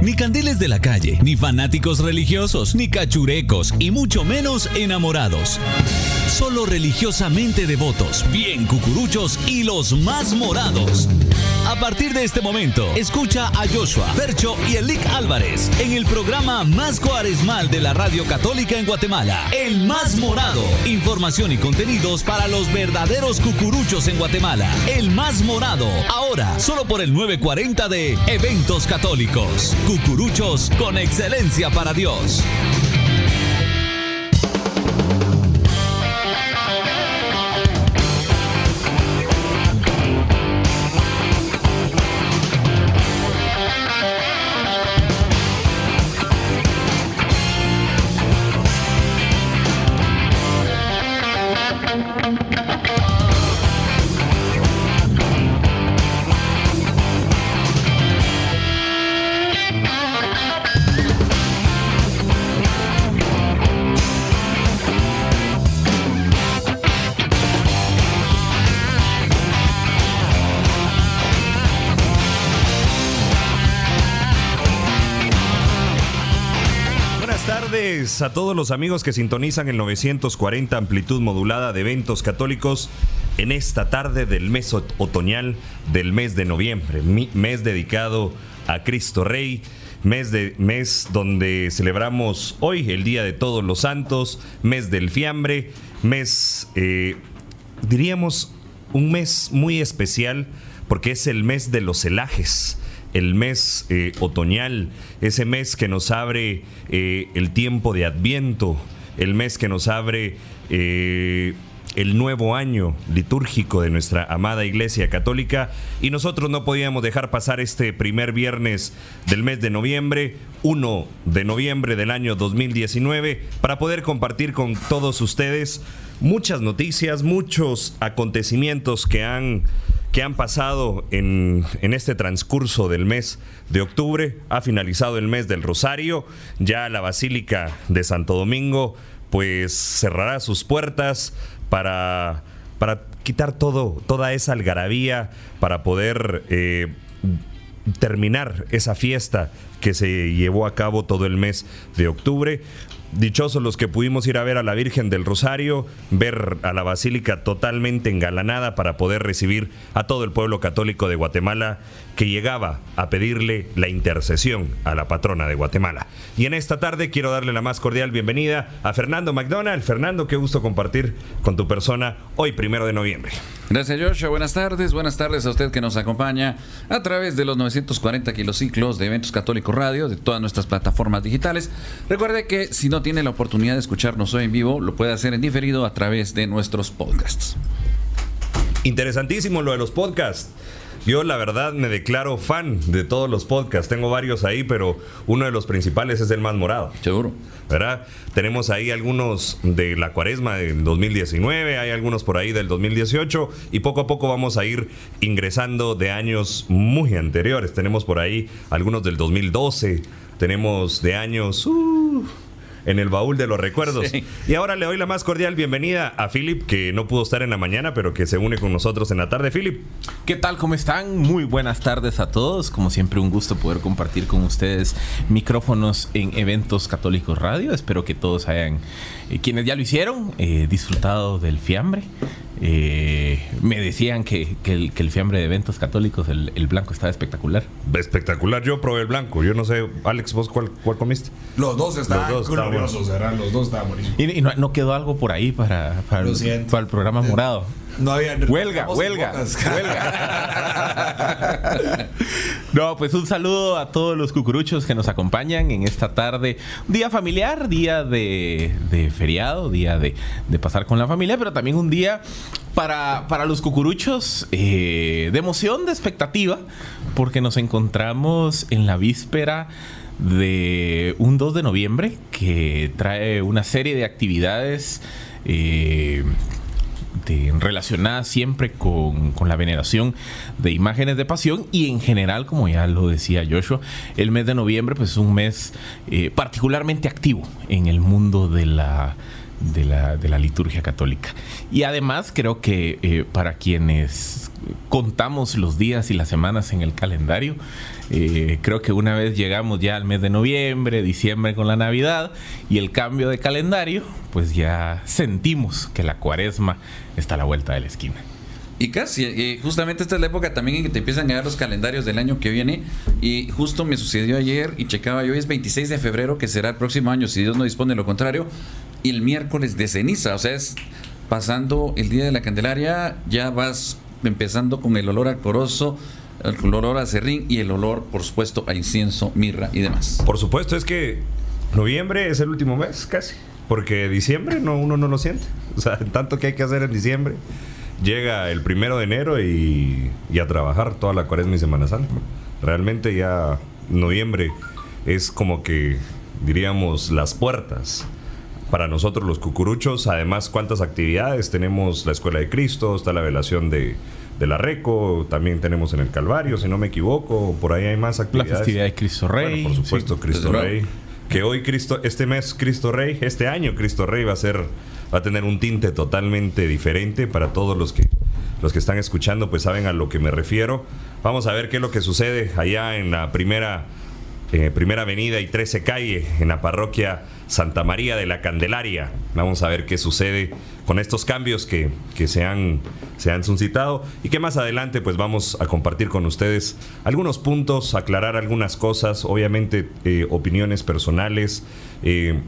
Ni candiles de la calle, ni fanáticos religiosos, ni cachurecos, y mucho menos enamorados. Solo religiosamente devotos, bien cucuruchos y los más morados. A partir de este momento, escucha a Joshua, Percho y Elic Álvarez en el programa más cuaresmal de la radio católica en Guatemala, El Más Morado. Información y contenidos para los verdaderos cucuruchos en Guatemala. El Más Morado, ahora solo por el 940 de Eventos Católicos. Cucuruchos con excelencia para Dios. A todos los amigos que sintonizan el 940 amplitud modulada de eventos católicos en esta tarde del mes otoñal del mes de noviembre, mes dedicado a Cristo Rey, mes de mes donde celebramos hoy el Día de Todos los Santos, mes del fiambre, mes eh, diríamos un mes muy especial porque es el mes de los celajes el mes eh, otoñal, ese mes que nos abre eh, el tiempo de Adviento, el mes que nos abre eh, el nuevo año litúrgico de nuestra amada Iglesia Católica. Y nosotros no podíamos dejar pasar este primer viernes del mes de noviembre, 1 de noviembre del año 2019, para poder compartir con todos ustedes muchas noticias, muchos acontecimientos que han que han pasado en, este transcurso del mes de octubre. Ha finalizado el mes del Rosario. Ya la Basílica de Santo Domingo pues cerrará sus puertas para, para quitar todo, toda esa algarabía, para poder eh, terminar esa fiesta que se llevó a cabo todo el mes de octubre. Dichosos los que pudimos ir a ver a la Virgen del Rosario, ver a la Basílica totalmente engalanada para poder recibir a todo el pueblo católico de Guatemala que llegaba a pedirle la intercesión a la patrona de Guatemala. Y en esta tarde quiero darle la más cordial bienvenida a Fernando McDonald. Fernando, qué gusto compartir con tu persona hoy, primero de noviembre. Gracias, Joshua. Buenas tardes. Buenas tardes a usted que nos acompaña a través de los 940 kilociclos de Eventos Católicos Radio, de todas nuestras plataformas digitales. Recuerde que si no tiene la oportunidad de escucharnos hoy en vivo, lo puede hacer en diferido a través de nuestros podcasts. Interesantísimo lo de los podcasts. Yo la verdad me declaro fan de todos los podcasts. Tengo varios ahí, pero uno de los principales es el más morado. Seguro. ¿Verdad? Tenemos ahí algunos de la cuaresma del 2019, hay algunos por ahí del 2018 y poco a poco vamos a ir ingresando de años muy anteriores. Tenemos por ahí algunos del 2012, tenemos de años... Uh, en el baúl de los recuerdos. Y ahora le doy la más cordial bienvenida a Philip, que no pudo estar en la mañana, pero que se une con nosotros en la tarde. Philip. ¿Qué tal? ¿Cómo están? Muy buenas tardes a todos. Como siempre, un gusto poder compartir con ustedes micrófonos en Eventos Católicos Radio. Espero que todos hayan, eh, quienes ya lo hicieron, eh, disfrutado del fiambre. Eh, me decían que, el, fiambre de eventos católicos, el, blanco, estaba espectacular. Espectacular. Yo probé el blanco. Yo no sé, Alex, ¿vos cuál, comiste? Los dos estaban los dos Los dos estaban buenísimos. ¿Y, no, quedó algo por ahí para, para, el, para el programa morado? No había. Huelga, huelga. huelga. no, pues un saludo a todos los cucuruchos que nos acompañan en esta tarde. Día familiar, día de, feriado, día de, pasar con la familia, pero también un día para, para los cucuruchos eh, de emoción, de expectativa, porque nos encontramos en la víspera de un 2 de noviembre que trae una serie de actividades. Eh, este, relacionada siempre con, la veneración de imágenes de pasión y en general, como ya lo decía Joshua, el mes de noviembre pues es un mes eh, particularmente activo en el mundo de la de la, de la liturgia católica. Y además creo que eh, para quienes contamos los días y las semanas en el calendario, eh, creo que una vez llegamos ya al mes de noviembre, diciembre con la Navidad y el cambio de calendario, pues ya sentimos que la cuaresma está a la vuelta de la esquina. Y casi, justamente esta es la época también en que te empiezan a llegar los calendarios del año que viene. Y justo me sucedió ayer y checaba yo, es 26 de febrero, que será el próximo año, si Dios no dispone lo contrario, y el miércoles de ceniza. O sea, es pasando el día de la Candelaria, ya vas empezando con el olor alcoroso, el olor a serrín y el olor, por supuesto, a incienso, mirra y demás. Por supuesto, es que noviembre es el último mes casi, porque diciembre no, uno no lo siente. O sea, tanto que hay que hacer en diciembre llega el primero de enero y, a trabajar toda la cuaresma y Semana Santa. Realmente ya noviembre es como que, diríamos, las puertas para nosotros los cucuruchos. Además, cuántas actividades. Tenemos la Escuela de Cristo, está la velación de, la Reco, también tenemos en el Calvario, si no me equivoco, por ahí hay más actividades. La festividad de Cristo Rey. por supuesto, Cristo Rey. Que hoy Cristo, este mes Cristo Rey, este año Cristo Rey va a ser va a tener un tinte totalmente diferente para todos los que los que están escuchando pues saben a lo que me refiero. Vamos a ver qué es lo que sucede allá en la primera eh, primera avenida y 13 calle en la parroquia Santa María de la Candelaria. Vamos a ver qué sucede con estos cambios que, se, han, se han suscitado y que más adelante pues vamos a compartir con ustedes algunos puntos, aclarar algunas cosas, obviamente eh, opiniones personales, eh,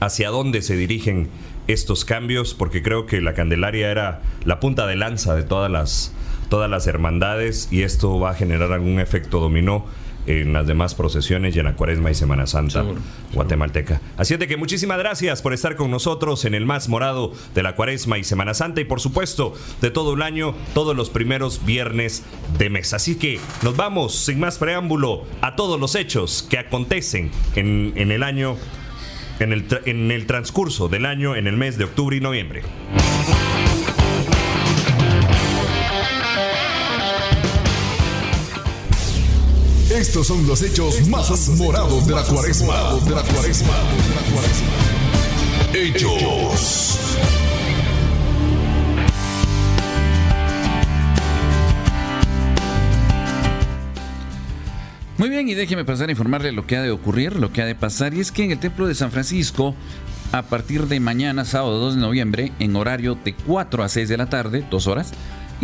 hacia dónde se dirigen estos cambios porque creo que la Candelaria era la punta de lanza de todas las, todas las hermandades y esto va a generar algún efecto dominó en las demás procesiones y en la Cuaresma y Semana Santa guatemalteca. Así es de que muchísimas gracias por estar con nosotros en el más morado de la Cuaresma y Semana Santa y por supuesto de todo el año, todos los primeros viernes de mes. Así que nos vamos sin más preámbulo a todos los hechos que acontecen en, en el año en el, en el transcurso del año en el mes de octubre y noviembre. Estos son los hechos más morados de la cuaresma. Hechos. Muy bien, y déjeme pasar a informarle lo que ha de ocurrir, lo que ha de pasar, y es que en el Templo de San Francisco, a partir de mañana, sábado 2 de noviembre, en horario de 4 a 6 de la tarde, dos horas,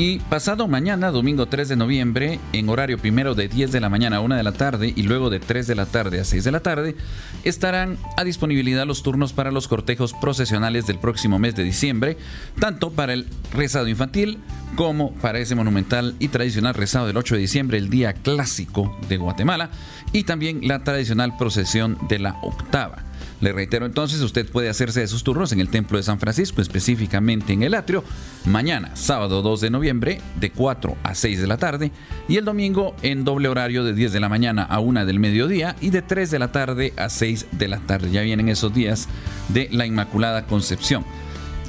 y pasado mañana, domingo 3 de noviembre, en horario primero de 10 de la mañana a 1 de la tarde y luego de 3 de la tarde a 6 de la tarde, estarán a disponibilidad los turnos para los cortejos procesionales del próximo mes de diciembre, tanto para el rezado infantil como para ese monumental y tradicional rezado del 8 de diciembre, el día clásico de Guatemala, y también la tradicional procesión de la octava. Le reitero entonces, usted puede hacerse de sus turnos en el Templo de San Francisco, específicamente en el atrio, mañana, sábado 2 de noviembre, de 4 a 6 de la tarde, y el domingo en doble horario de 10 de la mañana a 1 del mediodía y de 3 de la tarde a 6 de la tarde. Ya vienen esos días de la Inmaculada Concepción.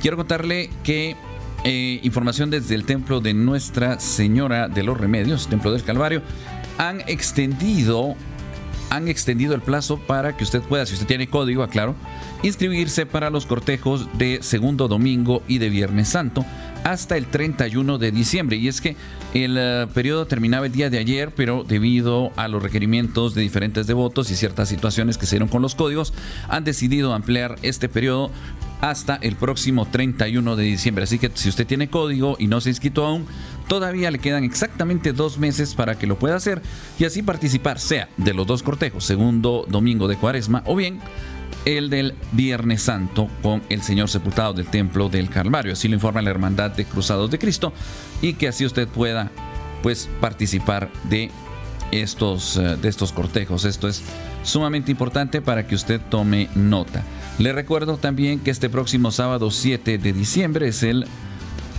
Quiero contarle que eh, información desde el templo de Nuestra Señora de los Remedios, Templo del Calvario, han extendido han extendido el plazo para que usted pueda, si usted tiene código, aclaro, inscribirse para los cortejos de segundo domingo y de Viernes Santo hasta el 31 de diciembre. Y es que el eh, periodo terminaba el día de ayer, pero debido a los requerimientos de diferentes devotos y ciertas situaciones que se dieron con los códigos, han decidido ampliar este periodo hasta el próximo 31 de diciembre. Así que si usted tiene código y no se ha inscrito aún, todavía le quedan exactamente dos meses para que lo pueda hacer y así participar, sea de los dos cortejos, segundo domingo de cuaresma o bien el del Viernes Santo con el Señor sepultado del Templo del Calvario. Así lo informa la Hermandad de Cruzados de Cristo y que así usted pueda pues participar de estos, eh, de estos cortejos. Esto es sumamente importante para que usted tome nota. Le recuerdo también que este próximo sábado 7 de diciembre es el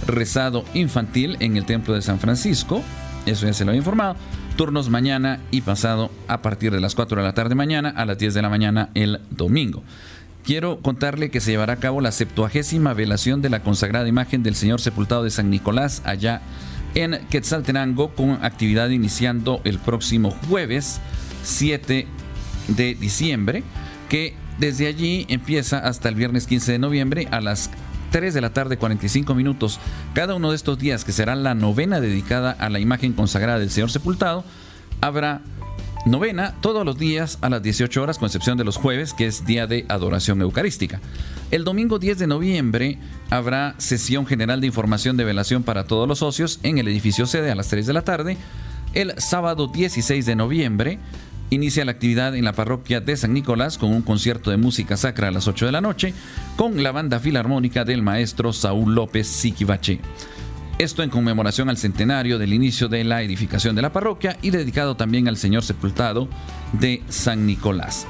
rezado infantil en el Templo de San Francisco. Eso ya se lo he informado. Turnos mañana y pasado a partir de las 4 de la tarde mañana a las 10 de la mañana el domingo. Quiero contarle que se llevará a cabo la septuagésima velación de la consagrada imagen del Señor sepultado de San Nicolás allá en Quetzaltenango con actividad iniciando el próximo jueves 7 de diciembre que desde allí empieza hasta el viernes 15 de noviembre a las 3 de la tarde 45 minutos. Cada uno de estos días, que será la novena dedicada a la imagen consagrada del Señor sepultado, habrá novena todos los días a las 18 horas, con excepción de los jueves, que es día de adoración eucarística. El domingo 10 de noviembre habrá sesión general de información de velación para todos los socios en el edificio sede a las 3 de la tarde. El sábado 16 de noviembre inicia la actividad en la parroquia de San Nicolás con un concierto de música sacra a las 8 de la noche con la banda filarmónica del maestro Saúl López Siquivache. Esto en conmemoración al centenario del inicio de la edificación de la parroquia y dedicado también al Señor Sepultado de San Nicolás.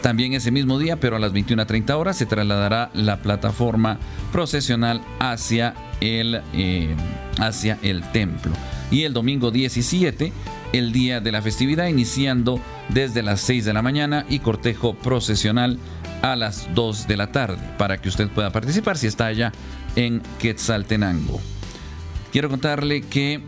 También ese mismo día, pero a las 21.30 horas, se trasladará la plataforma procesional hacia el, eh, hacia el templo. Y el domingo 17, el día de la festividad, iniciando desde las 6 de la mañana y cortejo procesional a las 2 de la tarde, para que usted pueda participar si está allá en Quetzaltenango. Quiero contarle que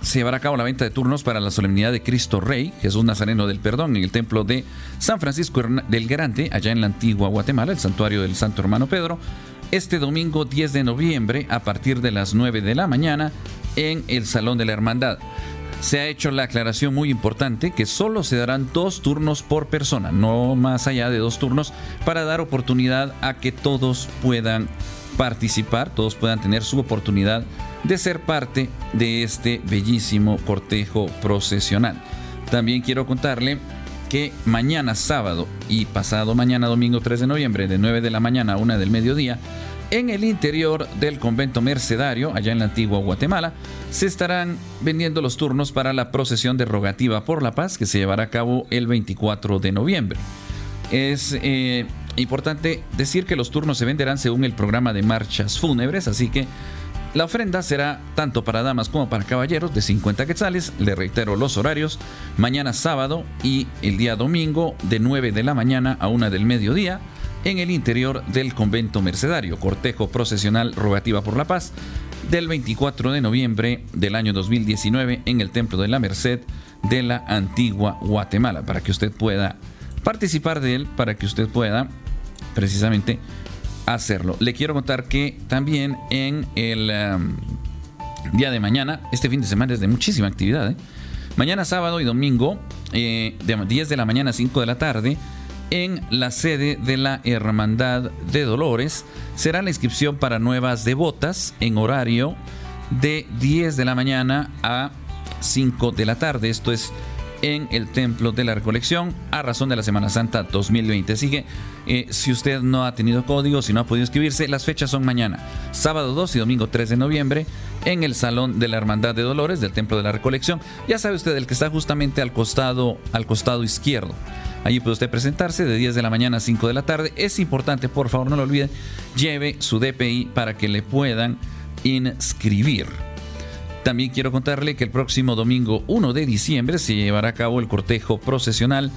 se llevará a cabo la venta de turnos para la solemnidad de Cristo Rey, Jesús Nazareno del Perdón, en el templo de San Francisco del Grande, allá en la antigua Guatemala, el santuario del Santo Hermano Pedro, este domingo 10 de noviembre a partir de las 9 de la mañana en el Salón de la Hermandad. Se ha hecho la aclaración muy importante que solo se darán dos turnos por persona, no más allá de dos turnos, para dar oportunidad a que todos puedan participar, todos puedan tener su oportunidad de ser parte de este bellísimo cortejo procesional. También quiero contarle que mañana sábado y pasado mañana domingo 3 de noviembre de 9 de la mañana a 1 del mediodía, en el interior del convento mercedario, allá en la antigua Guatemala, se estarán vendiendo los turnos para la procesión de rogativa por la paz que se llevará a cabo el 24 de noviembre. Es eh, importante decir que los turnos se venderán según el programa de marchas fúnebres, así que la ofrenda será tanto para damas como para caballeros de 50 quetzales. Le reitero los horarios. Mañana sábado y el día domingo de 9 de la mañana a 1 del mediodía en el interior del convento mercedario. Cortejo procesional rogativa por la paz del 24 de noviembre del año 2019 en el Templo de la Merced de la antigua Guatemala. Para que usted pueda participar de él, para que usted pueda precisamente hacerlo. Le quiero contar que también en el um, día de mañana, este fin de semana es de muchísima actividad. ¿eh? Mañana sábado y domingo, eh, de 10 de la mañana a 5 de la tarde, en la sede de la Hermandad de Dolores, será la inscripción para nuevas devotas en horario de 10 de la mañana a 5 de la tarde. Esto es en el Templo de la Recolección a razón de la Semana Santa 2020. Así que eh, si usted no ha tenido código, si no ha podido inscribirse, las fechas son mañana, sábado 2 y domingo 3 de noviembre en el Salón de la Hermandad de Dolores del Templo de la Recolección. Ya sabe usted, el que está justamente al costado, al costado izquierdo. Allí puede usted presentarse de 10 de la mañana a 5 de la tarde. Es importante, por favor, no lo olvide, lleve su DPI para que le puedan inscribir. También quiero contarle que el próximo domingo 1 de diciembre se llevará a cabo el cortejo procesional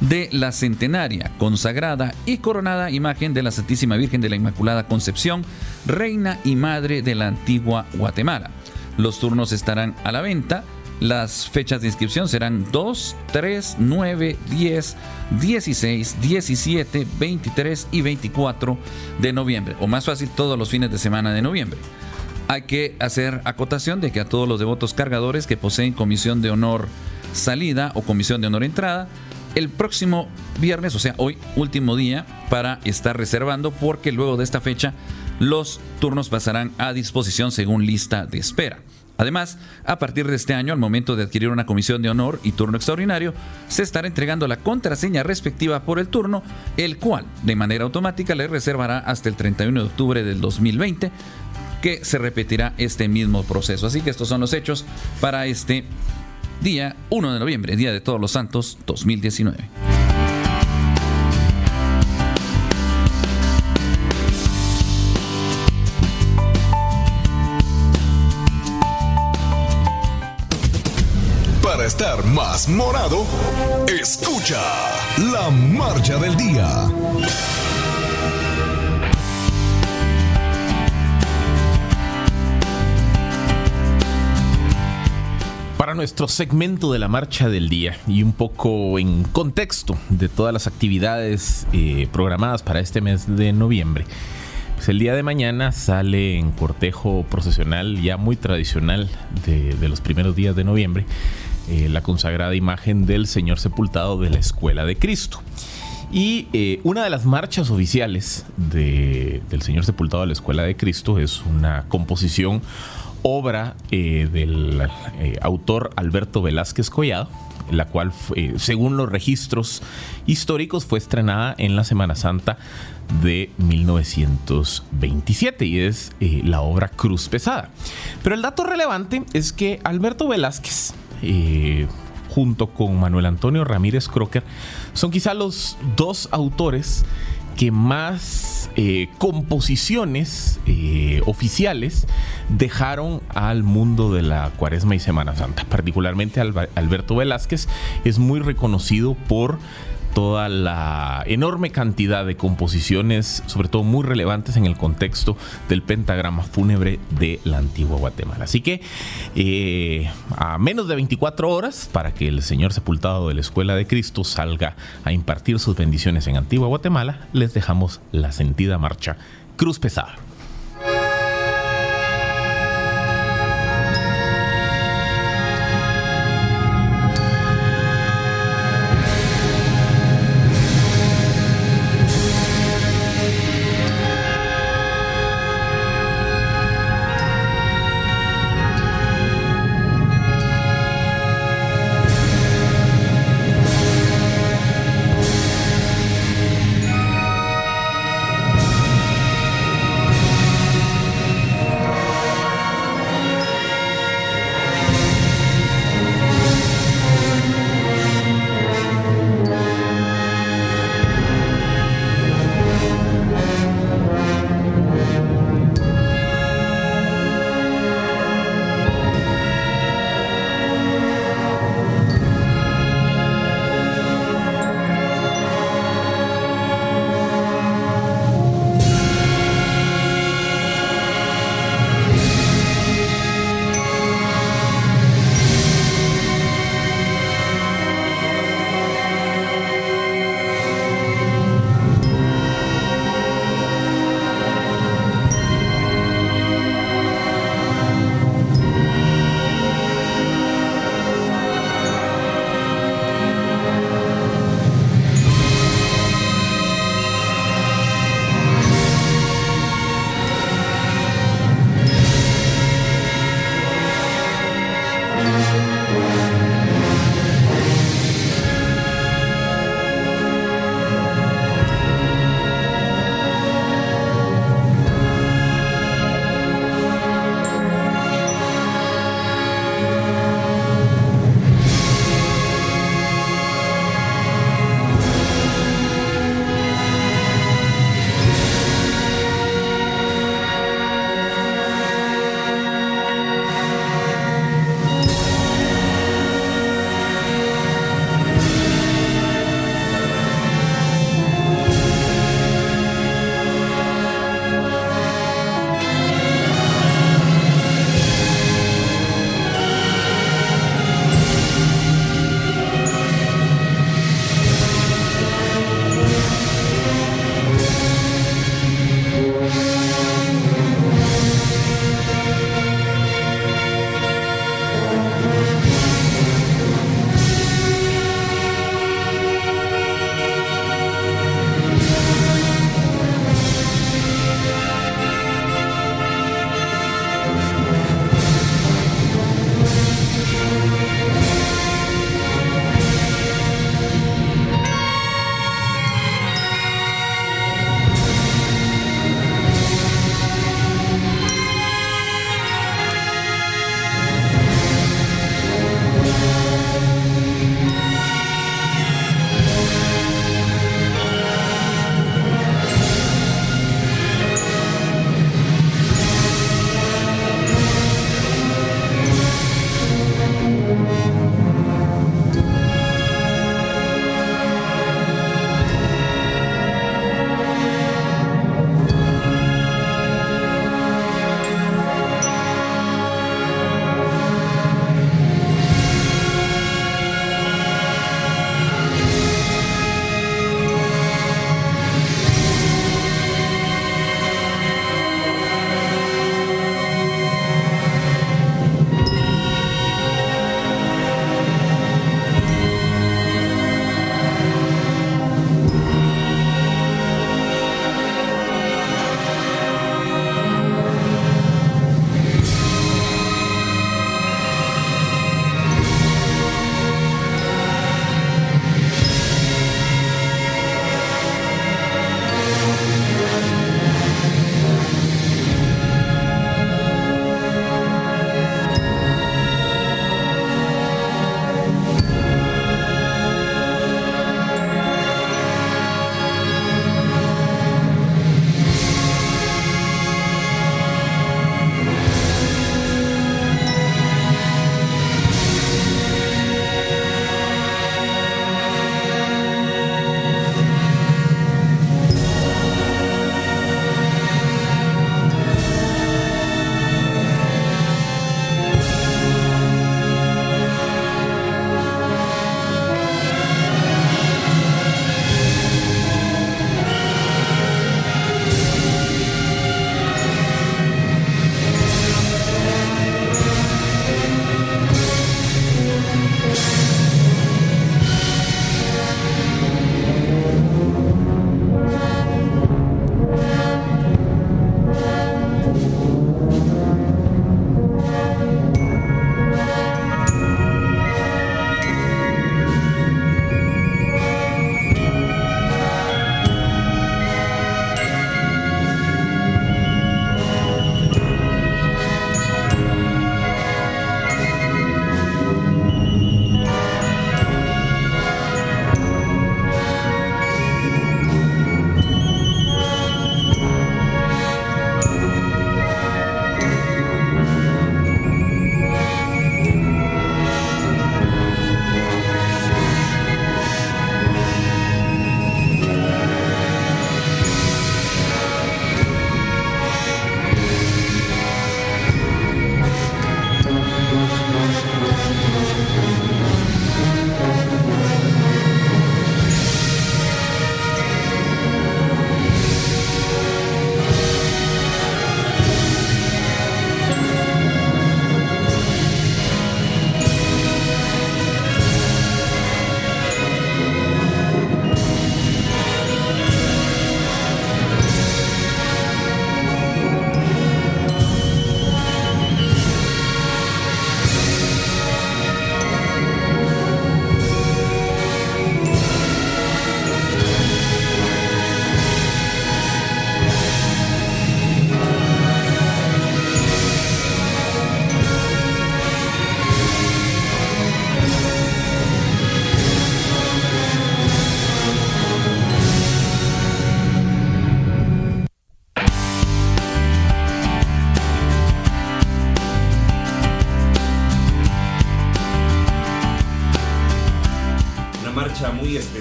de la centenaria, consagrada y coronada imagen de la Santísima Virgen de la Inmaculada Concepción, reina y madre de la antigua Guatemala. Los turnos estarán a la venta. Las fechas de inscripción serán 2, 3, 9, 10, 16, 17, 23 y 24 de noviembre. O más fácil, todos los fines de semana de noviembre. Hay que hacer acotación de que a todos los devotos cargadores que poseen comisión de honor salida o comisión de honor entrada, el próximo viernes, o sea, hoy, último día para estar reservando, porque luego de esta fecha los turnos pasarán a disposición según lista de espera. Además, a partir de este año, al momento de adquirir una comisión de honor y turno extraordinario, se estará entregando la contraseña respectiva por el turno, el cual de manera automática le reservará hasta el 31 de octubre del 2020 que se repetirá este mismo proceso. Así que estos son los hechos para este día 1 de noviembre, Día de Todos los Santos 2019. Más morado, escucha la marcha del día. nuestro segmento de la marcha del día y un poco en contexto de todas las actividades eh, programadas para este mes de noviembre. Pues el día de mañana sale en cortejo procesional ya muy tradicional de, los primeros días de noviembre eh, la consagrada imagen del Señor sepultado de la Escuela de Cristo. Y eh, una de las marchas oficiales del Señor sepultado de la Escuela de Cristo es una composición obra eh, del autor Alberto Velázquez Collado, la cual, según los registros históricos, fue estrenada en la Semana Santa de 1927 y es la obra Cruz Pesada. Pero el dato relevante es que Alberto Velázquez, junto con Manuel Antonio Ramírez Crocker, son quizá los dos autores que más eh, composiciones eh, oficiales dejaron al mundo de la Cuaresma y Semana Santa. Particularmente Alberto Velázquez es muy reconocido por toda la enorme cantidad de composiciones, sobre todo muy relevantes en el contexto del pentagrama fúnebre de la antigua Guatemala. Así que eh, a menos de 24 horas para que el Señor sepultado de la Escuela de Cristo salga a impartir sus bendiciones en Antigua Guatemala, les dejamos la sentida marcha Cruz Pesada.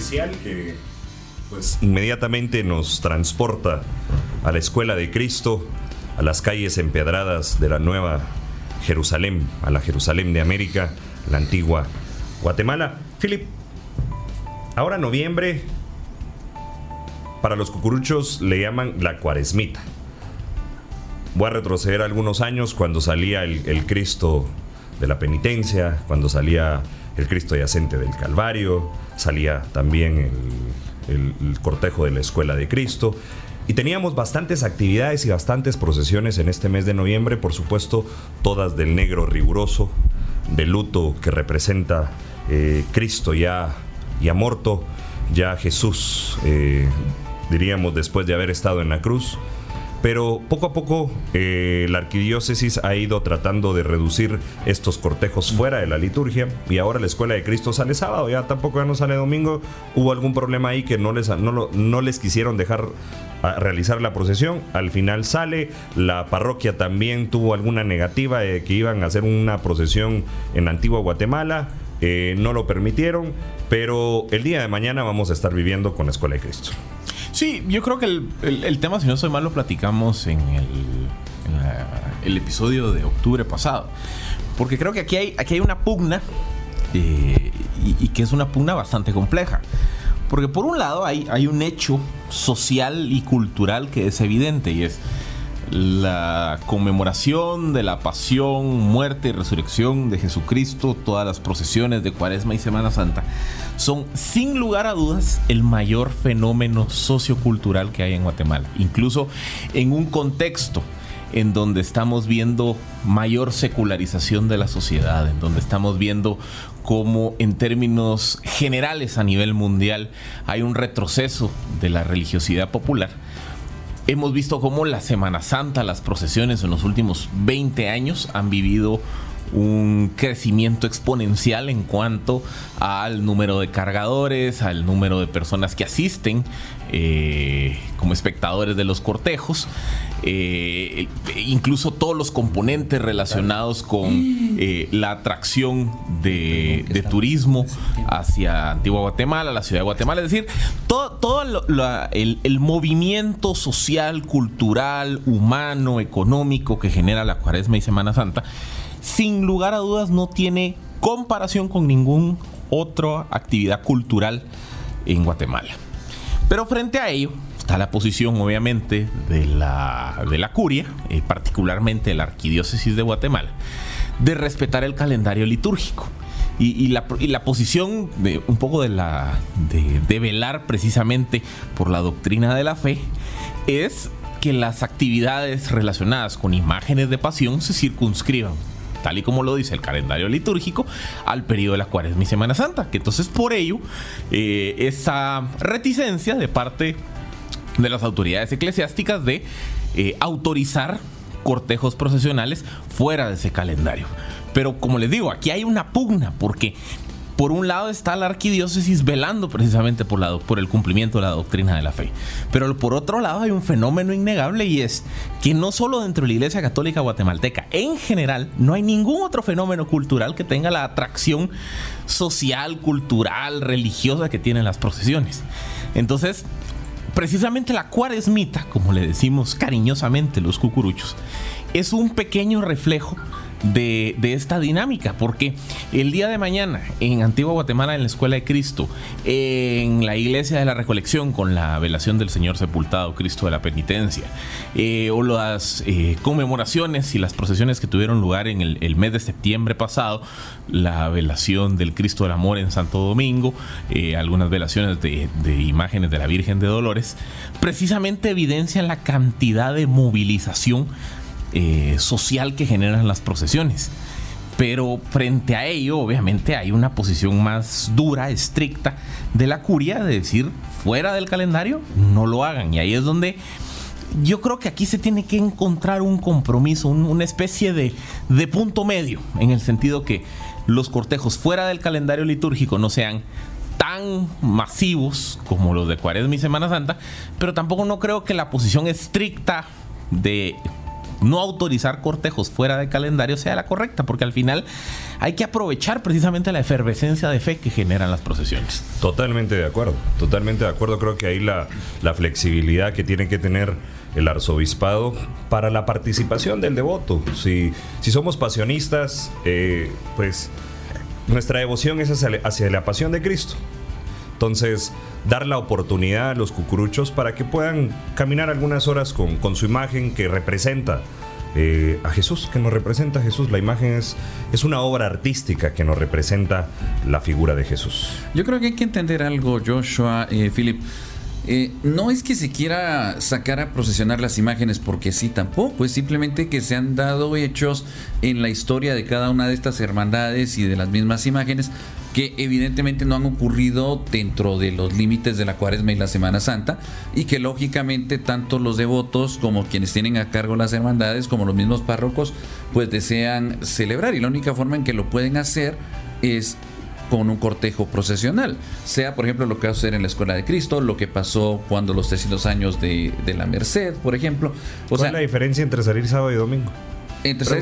Que pues inmediatamente nos transporta a la escuela de Cristo, a las calles empedradas de la nueva Jerusalén, a la Jerusalén de América, la antigua Guatemala. Philip, ahora noviembre, para los cucuruchos le llaman la cuaresmita. Voy a retroceder algunos años cuando salía el, Cristo de la penitencia, cuando salía el Cristo yacente del Calvario, salía también el, el, cortejo de la Escuela de Cristo. Y teníamos bastantes actividades y bastantes procesiones en este mes de noviembre, por supuesto, todas del negro riguroso, del luto que representa eh, Cristo ya, ya muerto, ya Jesús, eh, diríamos, después de haber estado en la cruz. Pero poco a poco eh, la arquidiócesis ha ido tratando de reducir estos cortejos fuera de la liturgia y ahora la escuela de Cristo sale sábado, ya tampoco ya no sale domingo. Hubo algún problema ahí que no les, no, no les quisieron dejar realizar la procesión. Al final sale, la parroquia también tuvo alguna negativa de que iban a hacer una procesión en Antigua Guatemala. Eh, no lo permitieron, pero el día de mañana vamos a estar viviendo con la Escuela de Cristo. Sí, yo creo que el, tema, si no soy mal, lo platicamos en el, episodio de octubre pasado. Porque creo que aquí hay, aquí hay una pugna eh, y, que es una pugna bastante compleja. Porque por un lado hay, hay un hecho social y cultural que es evidente y es la conmemoración de la pasión, muerte y resurrección de Jesucristo, todas las procesiones de Cuaresma y Semana Santa, son sin lugar a dudas el mayor fenómeno sociocultural que hay en Guatemala. Incluso en un contexto en donde estamos viendo mayor secularización de la sociedad, en donde estamos viendo cómo en términos generales a nivel mundial hay un retroceso de la religiosidad popular hemos visto cómo la Semana Santa, las procesiones en los últimos 20 años han vivido un crecimiento exponencial en cuanto al número de cargadores, al número de personas que asisten eh, como espectadores de los cortejos, eh, incluso todos los componentes relacionados con eh, la atracción de, turismo hacia Antigua Guatemala, la ciudad de Guatemala, es decir, todo, todo el, el movimiento social, cultural, humano, económico que genera la Cuaresma y Semana Santa sin lugar a dudas no tiene comparación con ninguna otra actividad cultural en Guatemala. Pero frente a ello está la posición obviamente de la, de la curia, eh, particularmente de la arquidiócesis de Guatemala, de respetar el calendario litúrgico. Y, la, posición de un poco de la de velar precisamente por la doctrina de la fe es que las actividades relacionadas con imágenes de pasión se circunscriban tal y como lo dice el calendario litúrgico, al periodo de la Cuaresma y Semana Santa. Que entonces por ello, eh, esa reticencia de parte de las autoridades eclesiásticas de eh, autorizar cortejos procesionales fuera de ese calendario. Pero como les digo, aquí hay una pugna porque por un lado está la arquidiócesis velando precisamente por, el cumplimiento de la doctrina de la fe. Pero por otro lado hay un fenómeno innegable y es que no solo dentro de la Iglesia Católica Guatemalteca, en general no hay ningún otro fenómeno cultural que tenga la atracción social, cultural, religiosa que tienen las procesiones. Entonces, precisamente la cuaresmita, como le decimos cariñosamente los cucuruchos, es un pequeño reflejo de, esta dinámica, porque el día de mañana en Antigua Guatemala, en la Escuela de Cristo, en la Iglesia de la Recolección, con la velación del Señor Sepultado, Cristo de la Penitencia, eh, o las eh, conmemoraciones y las procesiones que tuvieron lugar en el, mes de septiembre pasado, la velación del Cristo del Amor en Santo Domingo, eh, algunas velaciones de, de imágenes de la Virgen de Dolores, precisamente evidencian la cantidad de movilización eh, social que generan las procesiones. Pero frente a ello, obviamente, hay una posición más dura, estricta de la curia de decir, fuera del calendario, no lo hagan. Y ahí es donde yo creo que aquí se tiene que encontrar un compromiso, una especie de, de punto medio, en el sentido que los cortejos fuera del calendario litúrgico no sean tan masivos como los de Cuaresma y Semana Santa, pero tampoco no creo que la posición estricta de no autorizar cortejos fuera de calendario sea la correcta, porque al final hay que aprovechar precisamente la efervescencia de fe que generan las procesiones. Totalmente de acuerdo, totalmente de acuerdo. Creo que ahí la, la flexibilidad que tiene que tener el arzobispado para la participación del devoto. Si, si somos pasionistas, eh, pues nuestra devoción es hacia, la pasión de Cristo. Entonces, dar la oportunidad a los cucuruchos para que puedan caminar algunas horas con, su imagen que representa eh, a Jesús, que nos representa a Jesús. La imagen es, es una obra artística que nos representa la figura de Jesús. Yo creo que hay que entender algo, Joshua, eh, Philip. Eh, no es que se quiera sacar a procesionar las imágenes porque sí tampoco, es simplemente que se han dado hechos en la historia de cada una de estas hermandades y de las mismas imágenes que evidentemente no han ocurrido dentro de los límites de la cuaresma y la Semana Santa y que lógicamente tanto los devotos como quienes tienen a cargo las hermandades como los mismos párrocos pues desean celebrar y la única forma en que lo pueden hacer es con un cortejo procesional. Sea, por ejemplo, lo que va a suceder en la Escuela de Cristo, lo que pasó cuando los 300 años de, la Merced, por ejemplo. ¿Cuál es la diferencia entre salir sábado y domingo? Entre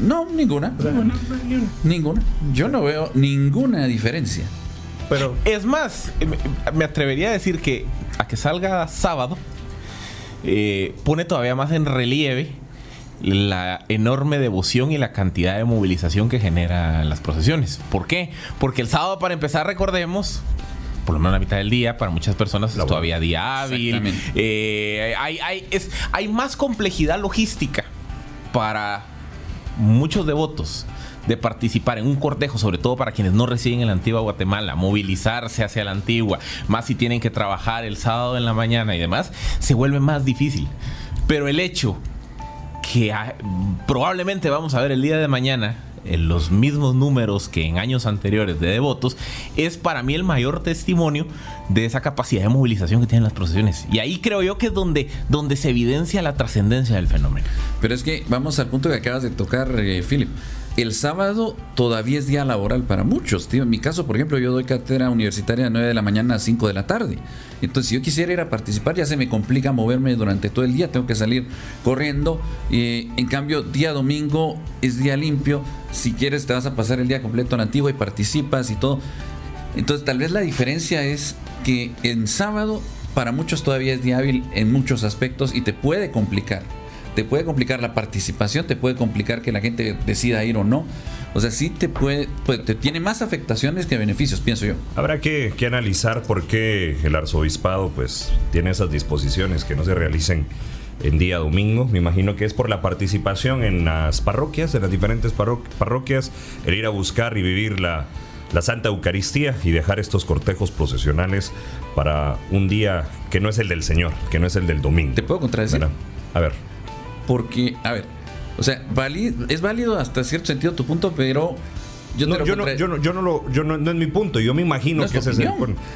no, ninguna. Ninguna. Yo no veo ninguna diferencia. Pero es más, me atrevería a decir que a que salga sábado eh, pone todavía más en relieve la enorme devoción y la cantidad de movilización que generan las procesiones. ¿Por qué? Porque el sábado, para empezar, recordemos, por lo menos la mitad del día, para muchas personas es todavía día hábil. Eh, hay, hay, es, hay más complejidad logística para muchos devotos de participar en un cortejo, sobre todo para quienes no residen en la antigua Guatemala, movilizarse hacia la antigua, más si tienen que trabajar el sábado en la mañana y demás, se vuelve más difícil. Pero el hecho que probablemente vamos a ver el día de mañana en los mismos números que en años anteriores de devotos, es para mí el mayor testimonio de esa capacidad de movilización que tienen las procesiones. Y ahí creo yo que es donde, donde se evidencia la trascendencia del fenómeno. Pero es que vamos al punto que acabas de tocar, eh, Philip el sábado todavía es día laboral para muchos. Tío. En mi caso, por ejemplo, yo doy cátedra universitaria de 9 de la mañana a 5 de la tarde. Entonces, si yo quisiera ir a participar, ya se me complica moverme durante todo el día. Tengo que salir corriendo. en cambio, día domingo es día limpio. Si quieres, te vas a pasar el día completo en antigua y participas y todo. Entonces, tal vez la diferencia es que en sábado, para muchos todavía es día hábil en muchos aspectos y te puede complicar te puede complicar la participación, te puede complicar que la gente decida ir o no. O sea, sí te puede, pues, te tiene más afectaciones que beneficios, pienso yo. Habrá que, analizar por qué el arzobispado pues tiene esas disposiciones que no se realicen en día domingo. Me imagino que es por la participación en las parroquias, en las diferentes parroquias, el ir a buscar y vivir la, la Santa Eucaristía y dejar estos cortejos procesionales para un día que no es el del Señor, que no es el del domingo. ¿Te puedo contradecir? A ver. Porque, a ver, o sea, es válido hasta cierto sentido tu punto, pero yo, no, yo, no, yo, no, yo no lo, yo no, no es mi punto, yo me imagino que ese es el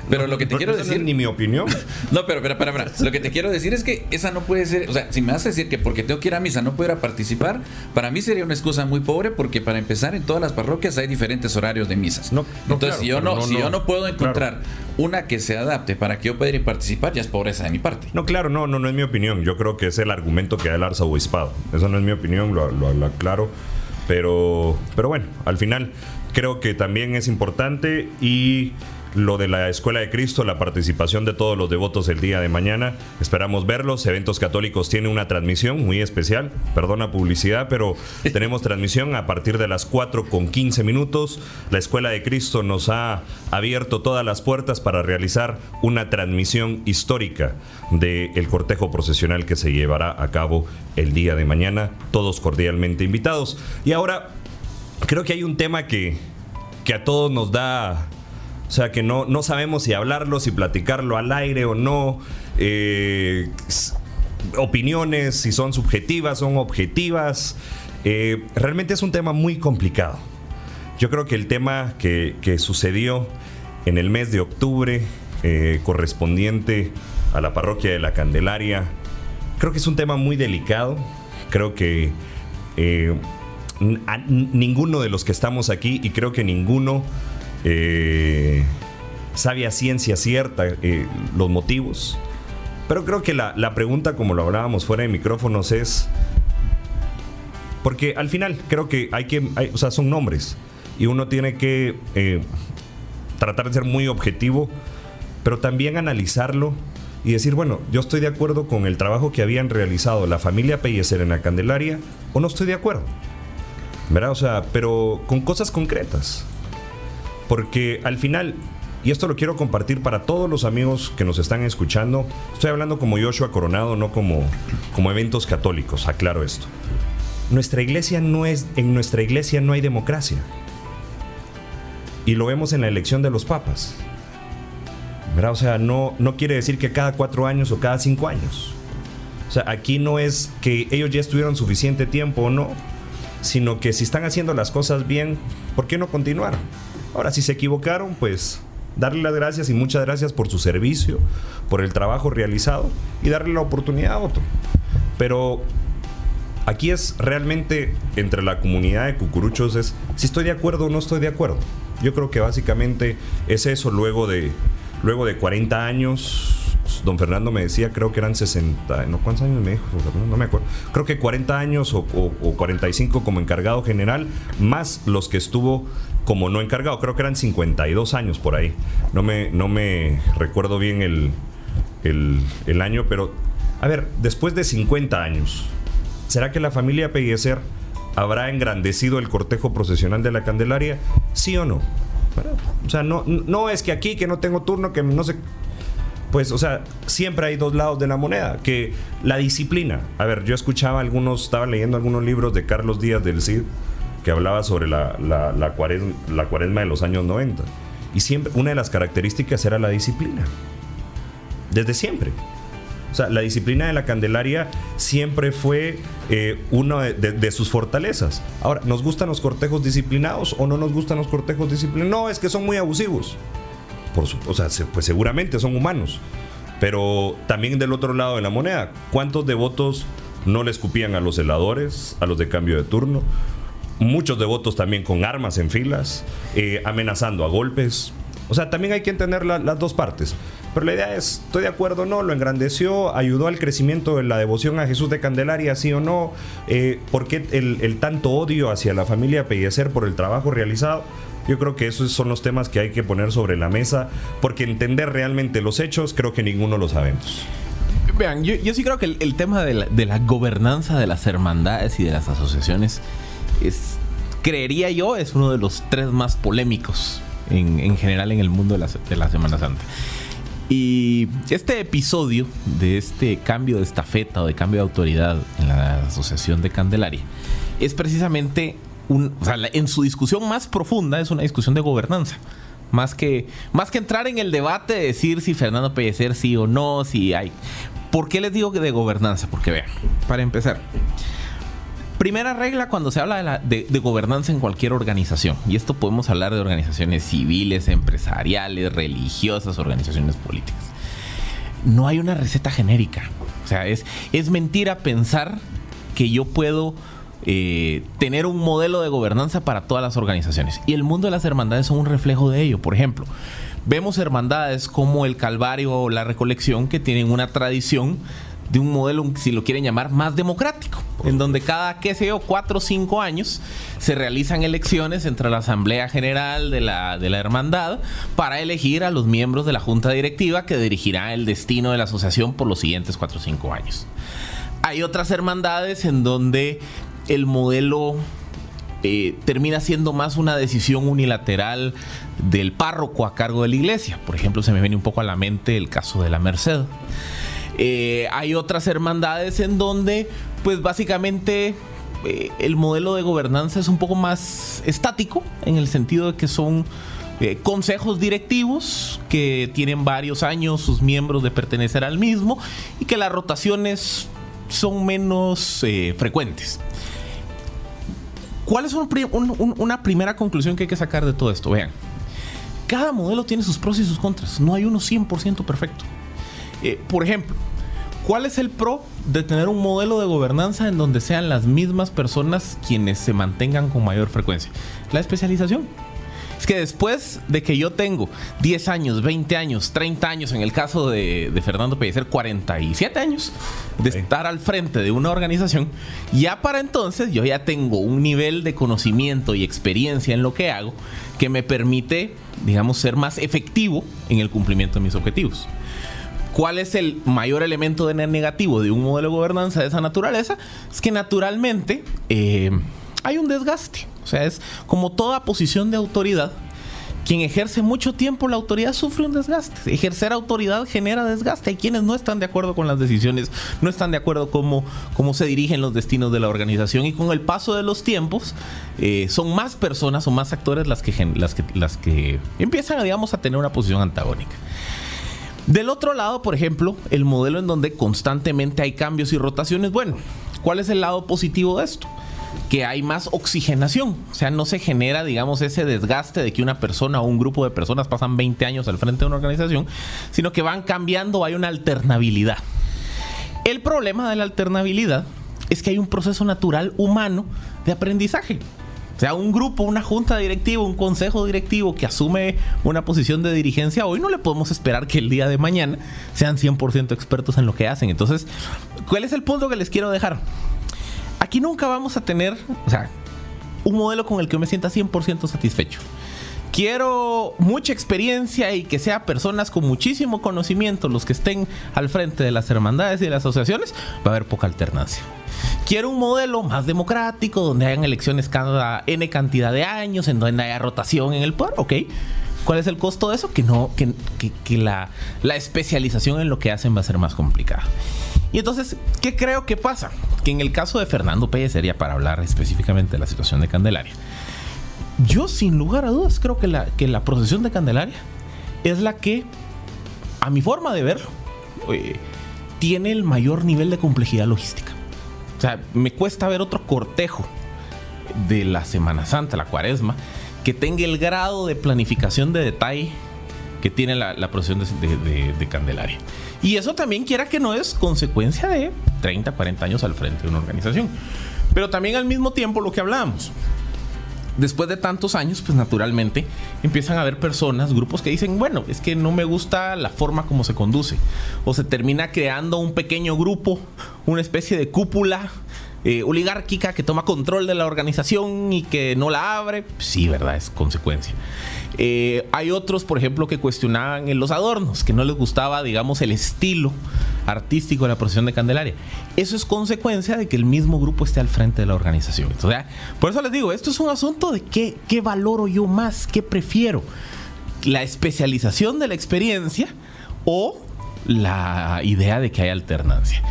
Pero lo que te quiero decir. ni mi opinión. no, pero, pero, para, para. Lo que te quiero decir es que esa no puede ser. O sea, si me vas a decir que porque tengo que ir a misa no puedo ir a participar, para mí sería una excusa muy pobre, porque para empezar, en todas las parroquias hay diferentes horarios de misas. No, Entonces, si, yo no, si yo no puedo encontrar una que se adapte para que yo pueda ir a participar, ya es pobreza de mi parte. No, claro, no, no, no es mi opinión. Yo creo que es el argumento que da el arzobispado. Eso no es mi opinión, lo, lo, lo aclaro. Pero, pero bueno, al final creo que también es importante y lo de la Escuela de Cristo, la participación de todos los devotos el día de mañana. Esperamos verlos. Eventos Católicos tiene una transmisión muy especial. Perdona publicidad, pero tenemos transmisión a partir de las 4 con 15 minutos. La Escuela de Cristo nos ha abierto todas las puertas para realizar una transmisión histórica del cortejo procesional que se llevará a cabo el día de mañana. Todos cordialmente invitados. Y ahora creo que hay un tema que, que a todos nos da, o sea, que no, no sabemos si hablarlo, si platicarlo al aire o no. Eh, opiniones, si son subjetivas, son objetivas. Eh, realmente es un tema muy complicado. Yo creo que el tema que, sucedió en el mes de octubre, eh, correspondiente a la parroquia de la Candelaria, creo que es un tema muy delicado. Creo que ninguno de los que estamos aquí, y creo que ninguno eh, sabe a ciencia cierta eh, los motivos. Pero creo que la, pregunta, como lo hablábamos fuera de micrófonos, es Porque al final creo que hay que, o sea, son nombres y uno tiene que eh, tratar de ser muy objetivo, pero también analizarlo y decir, bueno, yo estoy de acuerdo con el trabajo que habían realizado la familia Pellecer en la Candelaria o no estoy de acuerdo. ¿Verdad? O sea, pero con cosas concretas. Porque al final, y esto lo quiero compartir para todos los amigos que nos están escuchando, estoy hablando como Joshua Coronado, no como, como eventos católicos, aclaro esto. Nuestra iglesia no es, en nuestra iglesia no hay democracia. Y lo vemos en la elección de los papas. O sea, no, no quiere decir que cada cuatro años o cada cinco años. O sea, aquí no es que ellos ya estuvieron suficiente tiempo o no, sino que si están haciendo las cosas bien, ¿por qué no continuar? Ahora, si se equivocaron, pues darle las gracias y muchas gracias por su servicio, por el trabajo realizado y darle la oportunidad a otro. Pero aquí es realmente entre la comunidad de cucuruchos es si estoy de acuerdo o no estoy de acuerdo. Yo creo que básicamente es eso luego de Luego de 40 años, don Fernando me decía, creo que eran 60, ¿no? ¿Cuántos años me dijo? No me acuerdo. Creo que 40 años o, 45 como encargado general, más los que estuvo como no encargado. Creo que eran 52 años por ahí. No me, no me recuerdo bien el, el, año, pero a ver, después de 50 años, ¿será que la familia Pellecer habrá engrandecido el cortejo procesional de la Candelaria? ¿Sí o no? O sea, no, no es que aquí, que no tengo turno, que no sé. Pues, o sea, siempre hay dos lados de la moneda. Que la disciplina. A ver, yo escuchaba algunos, estaba leyendo algunos libros de Carlos Díaz del Cid que hablaba sobre la, la, la, cuaresma, la cuaresma de los años 90. Y siempre, una de las características era la disciplina. Desde siempre. O sea, la disciplina de la Candelaria siempre fue eh, una de, sus fortalezas. Ahora, ¿nos gustan los cortejos disciplinados o no nos gustan los cortejos disciplinados? No, es que son muy abusivos. Por o sea, pues seguramente son humanos. Pero también del otro lado de la moneda, ¿cuántos devotos no le escupían a los heladores, a los de cambio de turno? Muchos devotos también con armas en filas, eh, amenazando a golpes. O sea, también hay que entender las dos partes. Pero la idea es, estoy de acuerdo o no, lo engrandeció, ayudó al crecimiento de la devoción a Jesús de Candelaria, sí o no, eh, por qué el, tanto odio hacia la familia Pellecer por el trabajo realizado. Yo creo que esos son los temas que hay que poner sobre la mesa, porque entender realmente los hechos, creo que ninguno lo sabemos. Vean, yo, sí creo que el, tema de la, gobernanza de las hermandades y de las asociaciones es, creería yo, es uno de los tres más polémicos en, general en el mundo de la, de la Semana Santa. Y este episodio de este cambio de estafeta o de cambio de autoridad en la Asociación de Candelaria es precisamente un, en su discusión más profunda es una discusión de gobernanza. Más que, más que entrar en el debate de decir si Fernando Pellecer sí o no, si hay. ¿Por qué les digo que de gobernanza? Porque vean, para empezar, Primera regla cuando se habla de, gobernanza en cualquier organización, y esto podemos hablar de organizaciones civiles, empresariales, religiosas, organizaciones políticas. No hay una receta genérica. O sea, es, es mentira pensar que yo puedo eh, tener un modelo de gobernanza para todas las organizaciones. Y el mundo de las hermandades son un reflejo de ello. Por ejemplo, vemos hermandades como el Calvario o la Recolección que tienen una tradición de un modelo, si lo quieren llamar, más democrático, en donde cada, qué sé yo, cuatro o cinco años se realizan elecciones entre la Asamblea General de la, de la Hermandad para elegir a los miembros de la Junta Directiva que dirigirá el destino de la asociación por los siguientes cuatro o cinco años. Hay otras hermandades en donde el modelo eh, termina siendo más una decisión unilateral del párroco a cargo de la iglesia. Por ejemplo, se me viene un poco a la mente el caso de la Merced. Eh, hay otras hermandades en donde, pues básicamente eh, el modelo de gobernanza es un poco más estático, en el sentido de que son eh, consejos directivos que tienen varios años sus miembros de pertenecer al mismo y que las rotaciones son menos frecuentes. ¿Cuál es una primera conclusión que hay que sacar de todo esto? Vean, cada modelo tiene sus pros y sus contras, no hay uno 100% perfecto. Eh, por ejemplo, ¿cuál es el pro de tener un modelo de gobernanza en donde sean las mismas personas quienes se mantengan con mayor frecuencia? La especialización. es que después de que yo tengo 10 años, 20 años, 30 años, en el caso de, Fernando Pellecer, 47 años de estar al frente de una organización, ya para entonces yo ya tengo un nivel de conocimiento y experiencia en lo que hago que me permite, digamos, ser más efectivo en el cumplimiento de mis objetivos. ¿Cuál es el mayor elemento de negativo de un modelo de gobernanza de esa naturaleza? Es que naturalmente eh, hay un desgaste. O sea, es como toda posición de autoridad. Quien ejerce mucho tiempo la autoridad sufre un desgaste. Ejercer autoridad genera desgaste. Hay quienes no están de acuerdo con las decisiones, no están de acuerdo cómo, cómo se dirigen los destinos de la organización y con el paso de los tiempos eh, son más personas o más actores las que, las que, las que empiezan, digamos, a tener una posición antagónica. Del otro lado, por ejemplo, el modelo en donde constantemente hay cambios y rotaciones, bueno, ¿cuál es el lado positivo de esto? que hay más oxigenación. O sea, no se genera, digamos, ese desgaste de que una persona o un grupo de personas pasan 20 años al frente de una organización, sino que van cambiando, hay una alternabilidad. El problema de la alternabilidad es que hay un proceso natural humano de aprendizaje. O sea, un grupo, una junta directiva, un consejo directivo que asume una posición de dirigencia, hoy no le podemos esperar que el día de mañana sean 100% expertos en lo que hacen. Entonces, ¿cuál es el punto que les quiero dejar? Aquí nunca vamos a tener, o sea, un modelo con el que me sienta 100% satisfecho. Quiero mucha experiencia y que sea personas con muchísimo conocimiento los que estén al frente de las hermandades y de las asociaciones, va a haber poca alternancia. Quiero un modelo más democrático, donde hayan elecciones cada N cantidad de años, en donde haya rotación en el poder, ok. ¿Cuál es el costo de eso? Que no, que, la, la, especialización en lo que hacen va a ser más complicada. Y entonces, ¿qué creo que pasa? Que en el caso de Fernando Pérez sería para hablar específicamente de la situación de Candelaria. Yo, sin lugar a dudas, creo que la, que la procesión de Candelaria es la que, a mi forma de ver, eh, tiene el mayor nivel de complejidad logística. O sea, me cuesta ver otro cortejo de la Semana Santa, la Cuaresma, que tenga el grado de planificación de detalle que tiene la, procesión de, Candelaria. Y eso también quiera que no es consecuencia de 30, 40 años al frente de una organización. Pero también al mismo tiempo lo que hablábamos. Después de tantos años, pues naturalmente empiezan a haber personas, grupos que dicen, bueno, es que no me gusta la forma como se conduce. O se termina creando un pequeño grupo, una especie de cúpula eh, oligárquica que toma control de la organización y que no la abre, sí, verdad, es consecuencia. Eh, hay otros, por ejemplo, que cuestionaban los adornos, que no les gustaba, digamos, el estilo artístico de la procesión de Candelaria. Eso es consecuencia de que el mismo grupo esté al frente de la organización. Entonces, por eso les digo, esto es un asunto de qué, qué valoro yo más, qué prefiero. La especialización de la experiencia o la idea de que hay alternancia.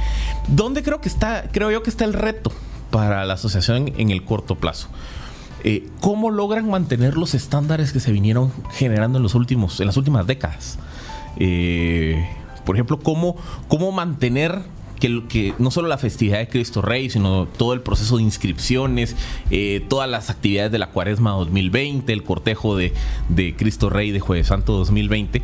¿Dónde creo que está, creo yo que está el reto para la asociación en el corto plazo? Eh, ¿Cómo logran mantener los estándares que se vinieron generando en, los últimos, en las últimas décadas? Eh, por ejemplo, ¿cómo, cómo mantener que, no solo la festividad de Cristo Rey, sino todo el proceso de inscripciones, eh, todas las actividades de la Cuaresma 2020, el cortejo de Cristo Rey de Jueves Santo 2020,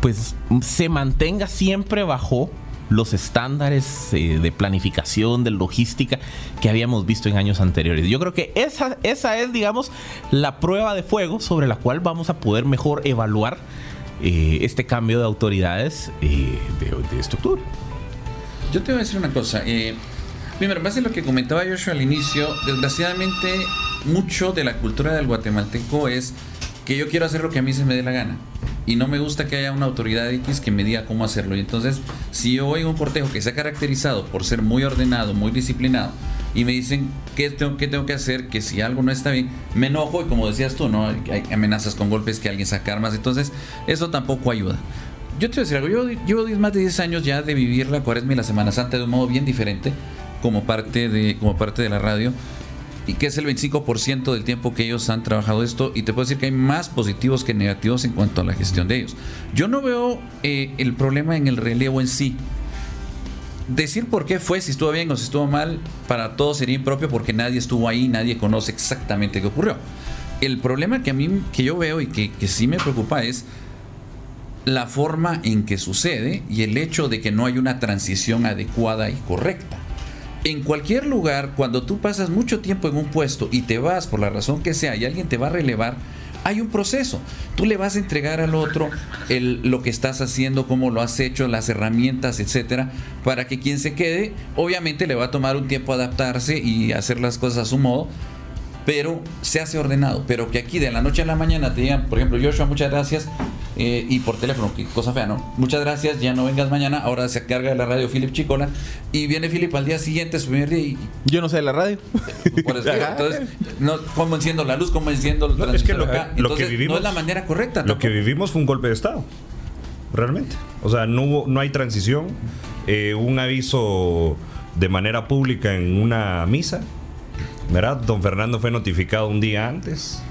pues se mantenga siempre bajo los estándares eh, de planificación, de logística que habíamos visto en años anteriores. Yo creo que esa, esa es, digamos, la prueba de fuego sobre la cual vamos a poder mejor evaluar eh, este cambio de autoridades eh, de, estructura. Yo te voy a decir una cosa. primero, base en lo que comentaba Joshua al inicio, desgraciadamente mucho de la cultura del guatemalteco es que yo quiero hacer lo que a mí se me dé la gana y no me gusta que haya una autoridad X que me diga cómo hacerlo. Y entonces, si yo voy a un cortejo que se ha caracterizado por ser muy ordenado, muy disciplinado, y me dicen qué tengo, qué tengo que hacer, que si algo no está bien, me enojo y como decías tú, ¿no? Hay amenazas con golpes, que alguien saca armas, entonces eso tampoco ayuda. Yo te voy a decir algo, yo llevo más de 10 años ya de vivir la cuaresma y la Semana Santa de un modo bien diferente como parte de, como parte de la radio y que es el 25% del tiempo que ellos han trabajado esto y te puedo decir que hay más positivos que negativos en cuanto a la gestión de ellos. Yo no veo eh, el problema en el relevo en sí. Decir por qué fue, si estuvo bien o si estuvo mal, para todos sería impropio porque nadie estuvo ahí, nadie conoce exactamente qué ocurrió. El problema que a mí que yo veo y que, que sí me preocupa es la forma en que sucede y el hecho de que no hay una transición adecuada y correcta en cualquier lugar, cuando tú pasas mucho tiempo en un puesto y te vas por la razón que sea y alguien te va a relevar, hay un proceso. Tú le vas a entregar al otro el, lo que estás haciendo, cómo lo has hecho, las herramientas, etcétera, para que quien se quede, obviamente le va a tomar un tiempo adaptarse y hacer las cosas a su modo, pero se hace ordenado. Pero que aquí de la noche a la mañana te digan, por ejemplo, Joshua, muchas gracias, eh, y por teléfono, qué cosa fea, ¿no? Muchas gracias, ya no vengas mañana, ahora se carga de la radio Philip Chicola, y viene Philip al día siguiente, su primer día, y... Yo no sé de la radio. Por eso, entonces, no, ¿cómo enciendo la luz? ¿Cómo enciendo el No, es que lo, acá? lo Entonces, que vivimos, no es la manera correcta. Lo que vivimos fue un golpe de Estado. Realmente. O sea, no, hubo, no hay transición. Eh, un aviso de manera pública en una misa. ¿Verdad? Don Fernando fue notificado un día antes.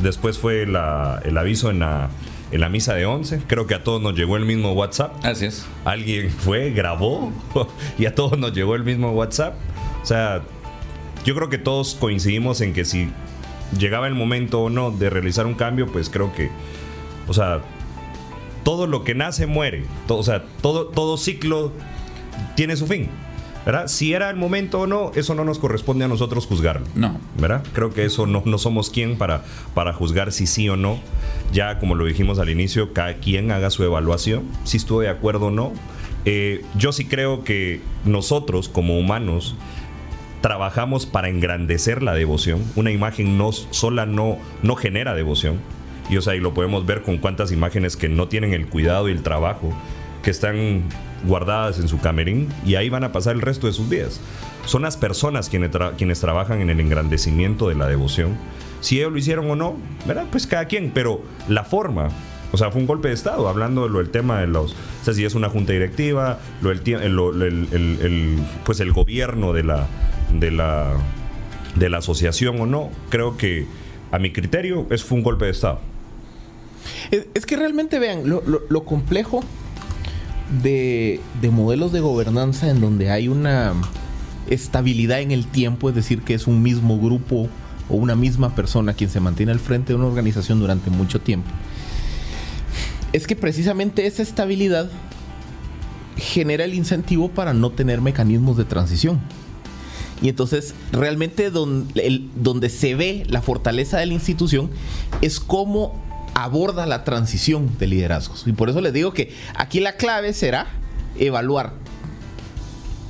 Después fue la- el aviso en la, en la misa de 11. Creo que a todos nos llegó el mismo WhatsApp. Así es. Alguien fue, grabó y a todos nos llegó el mismo WhatsApp. O sea, yo creo que todos coincidimos en que si llegaba el momento o no de realizar un cambio, pues creo que, o sea, todo lo que nace muere. Todo, o sea, todo, todo ciclo tiene su fin. ¿Verdad? Si era el momento o no, eso no nos corresponde a nosotros juzgarlo. No. ¿verdad? Creo que eso no, no somos quien para, para juzgar si sí o no. Ya como lo dijimos al inicio, cada quien haga su evaluación, si estuvo de acuerdo o no. Eh, yo sí creo que nosotros como humanos trabajamos para engrandecer la devoción. Una imagen no, sola no, no genera devoción. Y o sea, y lo podemos ver con cuántas imágenes que no tienen el cuidado y el trabajo, que están guardadas en su camerín y ahí van a pasar el resto de sus vidas. Son las personas quienes, quienes trabajan en el engrandecimiento de la devoción. Si ellos lo hicieron o no, ¿verdad? Pues cada quien, pero la forma, o sea, fue un golpe de Estado, hablando de del tema de los, o sea, si es una junta directiva, lo el, pues el gobierno de la, de la, de la asociación o no, creo que a mi criterio es fue un golpe de Estado. Es, que realmente vean lo complejo de, de modelos de gobernanza en donde hay una estabilidad en el tiempo, es decir, que es un mismo grupo o una misma persona quien se mantiene al frente de una organización durante mucho tiempo. Es que precisamente esa estabilidad genera el incentivo para no tener mecanismos de transición. Y entonces realmente donde, donde se ve la fortaleza de la institución es cómo aborda la transición de liderazgos. Y por eso les digo que aquí la clave será evaluar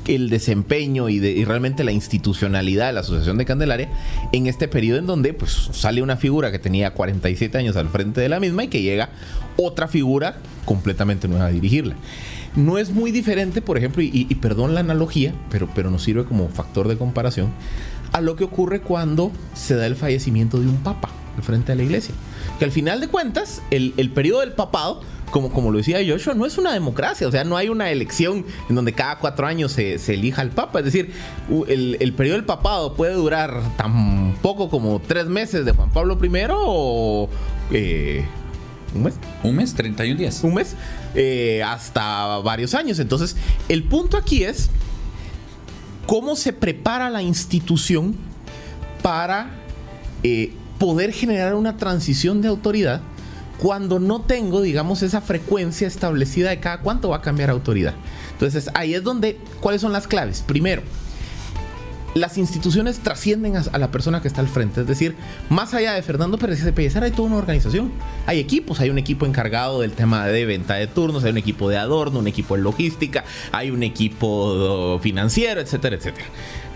el desempeño y, realmente la institucionalidad de la Asociación de Candelaria en este periodo en donde pues, sale una figura que tenía 47 años al frente de la misma y que llega otra figura completamente nueva a dirigirla. No es muy diferente, por ejemplo, y, perdón la analogía, pero, pero nos sirve como factor de comparación, a lo que ocurre cuando se da el fallecimiento de un papa frente de la iglesia. Que al final de cuentas, el, el periodo del papado, como, como lo decía Joshua, no es una democracia, o sea, no hay una elección en donde cada cuatro años se, se elija al papa. Es decir, el, el periodo del papado puede durar tan poco como tres meses de Juan Pablo I o... eh, ¿Un mes? Un mes, 31 días. un mes, eh, hasta varios años. Entonces, el punto aquí es cómo se prepara la institución para eh, poder generar una transición de autoridad cuando no tengo, digamos, esa frecuencia establecida de cada cuánto va a cambiar autoridad. Entonces, ahí es donde, ¿cuáles son las claves? Primero, las instituciones trascienden a, la persona que está al frente. Es decir, más allá de Fernando Pérez de Pellecer, hay toda una organización. Hay equipos, hay un equipo encargado del tema de venta de turnos, hay un equipo de adorno, un equipo de logística, hay un equipo financiero, etcétera, etcétera.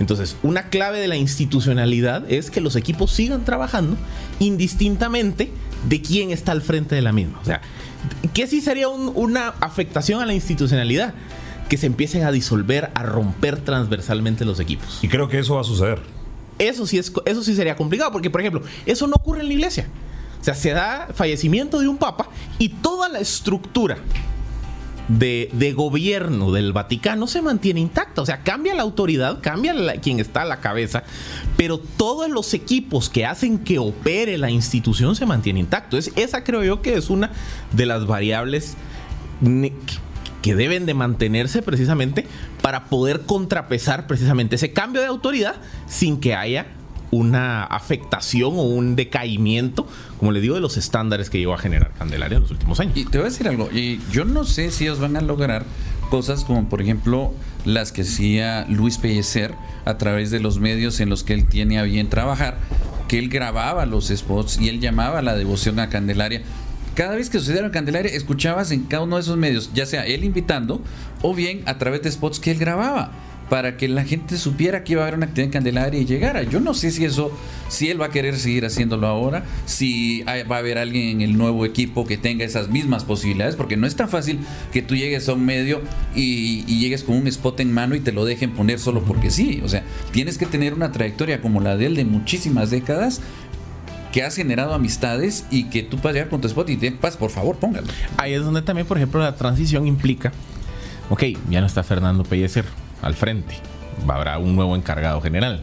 Entonces, una clave de la institucionalidad es que los equipos sigan trabajando indistintamente de quién está al frente de la misma. O sea, ¿qué sí sería un- una afectación a la institucionalidad? Que se empiecen a disolver, a romper transversalmente los equipos. Y creo que eso va a suceder. Eso sí, es, eso sí sería complicado, porque por ejemplo, eso no ocurre en la iglesia. O sea, se da fallecimiento de un papa y toda la estructura de, de gobierno del Vaticano se mantiene intacta. O sea, cambia la autoridad, cambia quien está a la cabeza, pero todos los equipos que hacen que opere la institución se mantiene intacto. Es, esa creo yo que es una de las variables que deben de mantenerse precisamente para poder contrapesar precisamente ese cambio de autoridad sin que haya una afectación o un decaimiento, como le digo, de los estándares que llegó a generar Candelaria en los últimos años. Y te voy a decir algo, y yo no sé si ellos van a lograr cosas como por ejemplo las que hacía Luis Pellecer a través de los medios en los que él tiene a bien trabajar, que él grababa los spots y él llamaba la devoción a Candelaria. Cada vez que sucediera en Candelaria, escuchabas en cada uno de esos medios, ya sea él invitando o bien a través de spots que él grababa para que la gente supiera que iba a haber una actividad en Candelaria y llegara. Yo no sé si eso, si él va a querer seguir haciéndolo ahora, si va a haber alguien en el nuevo equipo que tenga esas mismas posibilidades, porque no es tan fácil que tú llegues a un medio y, llegues con un spot en mano y te lo dejen poner solo porque sí. O sea, tienes que tener una trayectoria como la de él de muchísimas décadas que has generado amistades y que tú puedas llegar con tu spot y te pas, por favor, póngalo. Ahí es donde también, por ejemplo, la transición implica, ok, ya no está Fernando Pellecer al frente. Habrá un nuevo encargado general.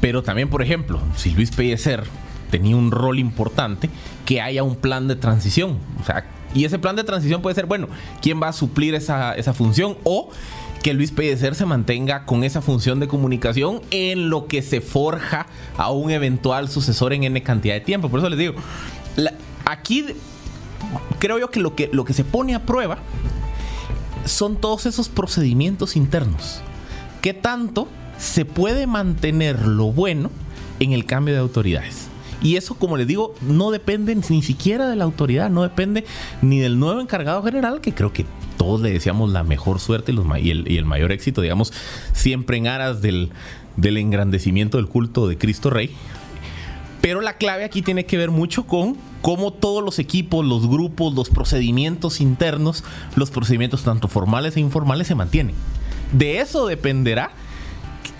Pero también, por ejemplo, si Luis Pellecer tenía un rol importante, que haya un plan de transición. O sea, y ese plan de transición puede ser, bueno, ¿quién va a suplir esa, función? O que Luis Pellecer se mantenga con esa función de comunicación en lo que se forja a un eventual sucesor en N cantidad de tiempo. Por eso les digo, aquí creo yo que lo, que lo que se pone a prueba son todos esos procedimientos internos. ¿Qué tanto se puede mantener lo bueno en el cambio de autoridades? Y eso, como les digo, no depende ni siquiera de la autoridad, no depende ni del nuevo encargado general, que creo que todos le deseamos la mejor suerte y, el, mayor éxito, digamos, siempre en aras del, del engrandecimiento del culto de Cristo Rey. Pero la clave aquí tiene que ver mucho con cómo todos los equipos, los grupos, los procedimientos internos, los procedimientos tanto formales e informales se mantienen. De eso dependerá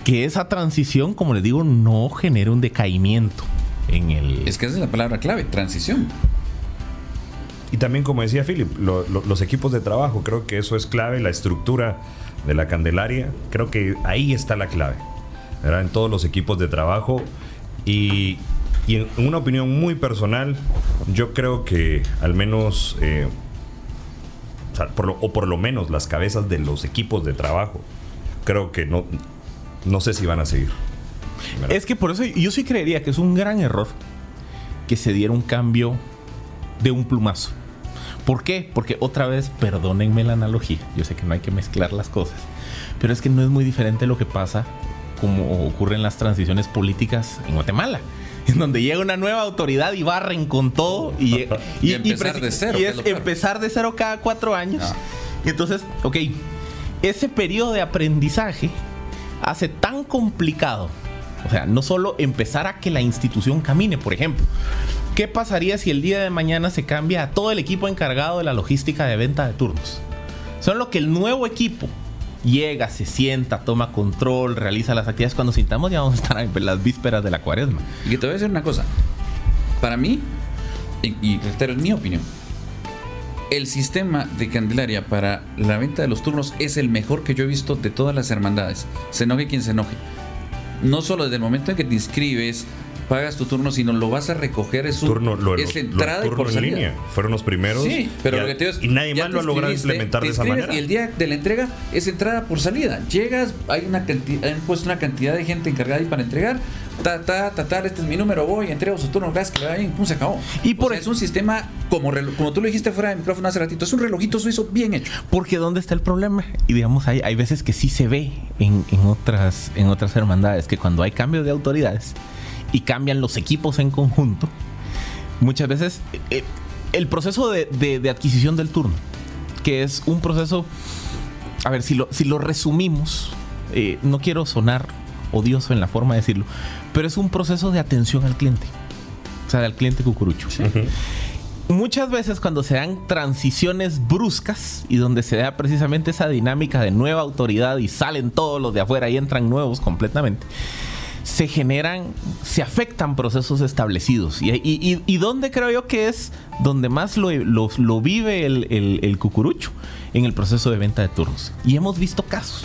que esa transición, como les digo, no genere un decaimiento en el... Es que esa es la palabra clave, transición. Y también, como decía Philip, los equipos de trabajo, creo que eso es clave, la estructura de la Candelaria, creo que ahí está la clave, En todos los equipos de trabajo y y en una opinión muy personal, yo creo que al menos, eh, o, por lo, menos las cabezas de los equipos de trabajo, creo que no, no sé si van a seguir. Es que por eso yo sí creería que es un gran error que se diera un cambio de un plumazo. ¿Por qué? Porque otra vez, perdónenme la analogía, yo sé que no hay que mezclar las cosas, pero es que no es muy diferente lo que pasa como ocurre en las transiciones políticas en Guatemala en donde llega una nueva autoridad y barren con todo y, y, empezar de cero. Y es, empezar de cero cada cuatro años. Ah. Y entonces, ok, ese periodo de aprendizaje hace tan complicado. O sea, no solo empezar a que la institución camine, por ejemplo. ¿Qué pasaría si el día de mañana se cambia a todo el equipo encargado de la logística de venta de turnos? Son lo que el nuevo equipo llega, se sienta, toma control, realiza las actividades. Cuando sintamos ya vamos a estar en las vísperas de la cuaresma. Y que te voy a decir una cosa. Para mí, y, reitero, en mi opinión, el sistema de Candelaria para la venta de los turnos es el mejor que yo he visto de todas las hermandades. Se enoje quien se enoje. No solo desde el momento en que te inscribes, pagas tu turno, sino lo vas a recoger. Es, un, turno, es entrada y por salida. Línea. Fueron los primeros. Sí, pero lo que te y nadie más lo ha logrado implementar de esa manera. Y el día de la entrega es entrada por salida. Llegas, hay una cantidad, han puesto una cantidad de gente encargada ahí para entregar. Ta, ta, ta, ta, este es mi número, voy, entrego su turno, gracias, que bien, pum, se acabó. Y por es un sistema, como, como tú lo dijiste fuera de micrófono hace ratito, es un relojito suizo bien hecho. Porque ¿dónde está el problema? Y digamos, hay, hay veces que sí se ve en, en, otras, en otras hermandades, que cuando hay cambio de autoridades, y cambian los equipos en conjunto, muchas veces eh, el proceso de, adquisición del turno, que es un proceso, a ver, si lo, si lo resumimos, eh, no quiero sonar odioso en la forma de decirlo, pero es un proceso de atención al cliente, o sea, al cliente cucurucho. Muchas veces cuando se dan transiciones bruscas y donde se da precisamente esa dinámica de nueva autoridad y salen todos los de afuera y entran nuevos completamente, se generan, se afectan procesos establecidos. Y, y, dónde creo yo que es donde más lo, lo, vive el, el, cucurucho, en el proceso de venta de turnos. Y hemos visto casos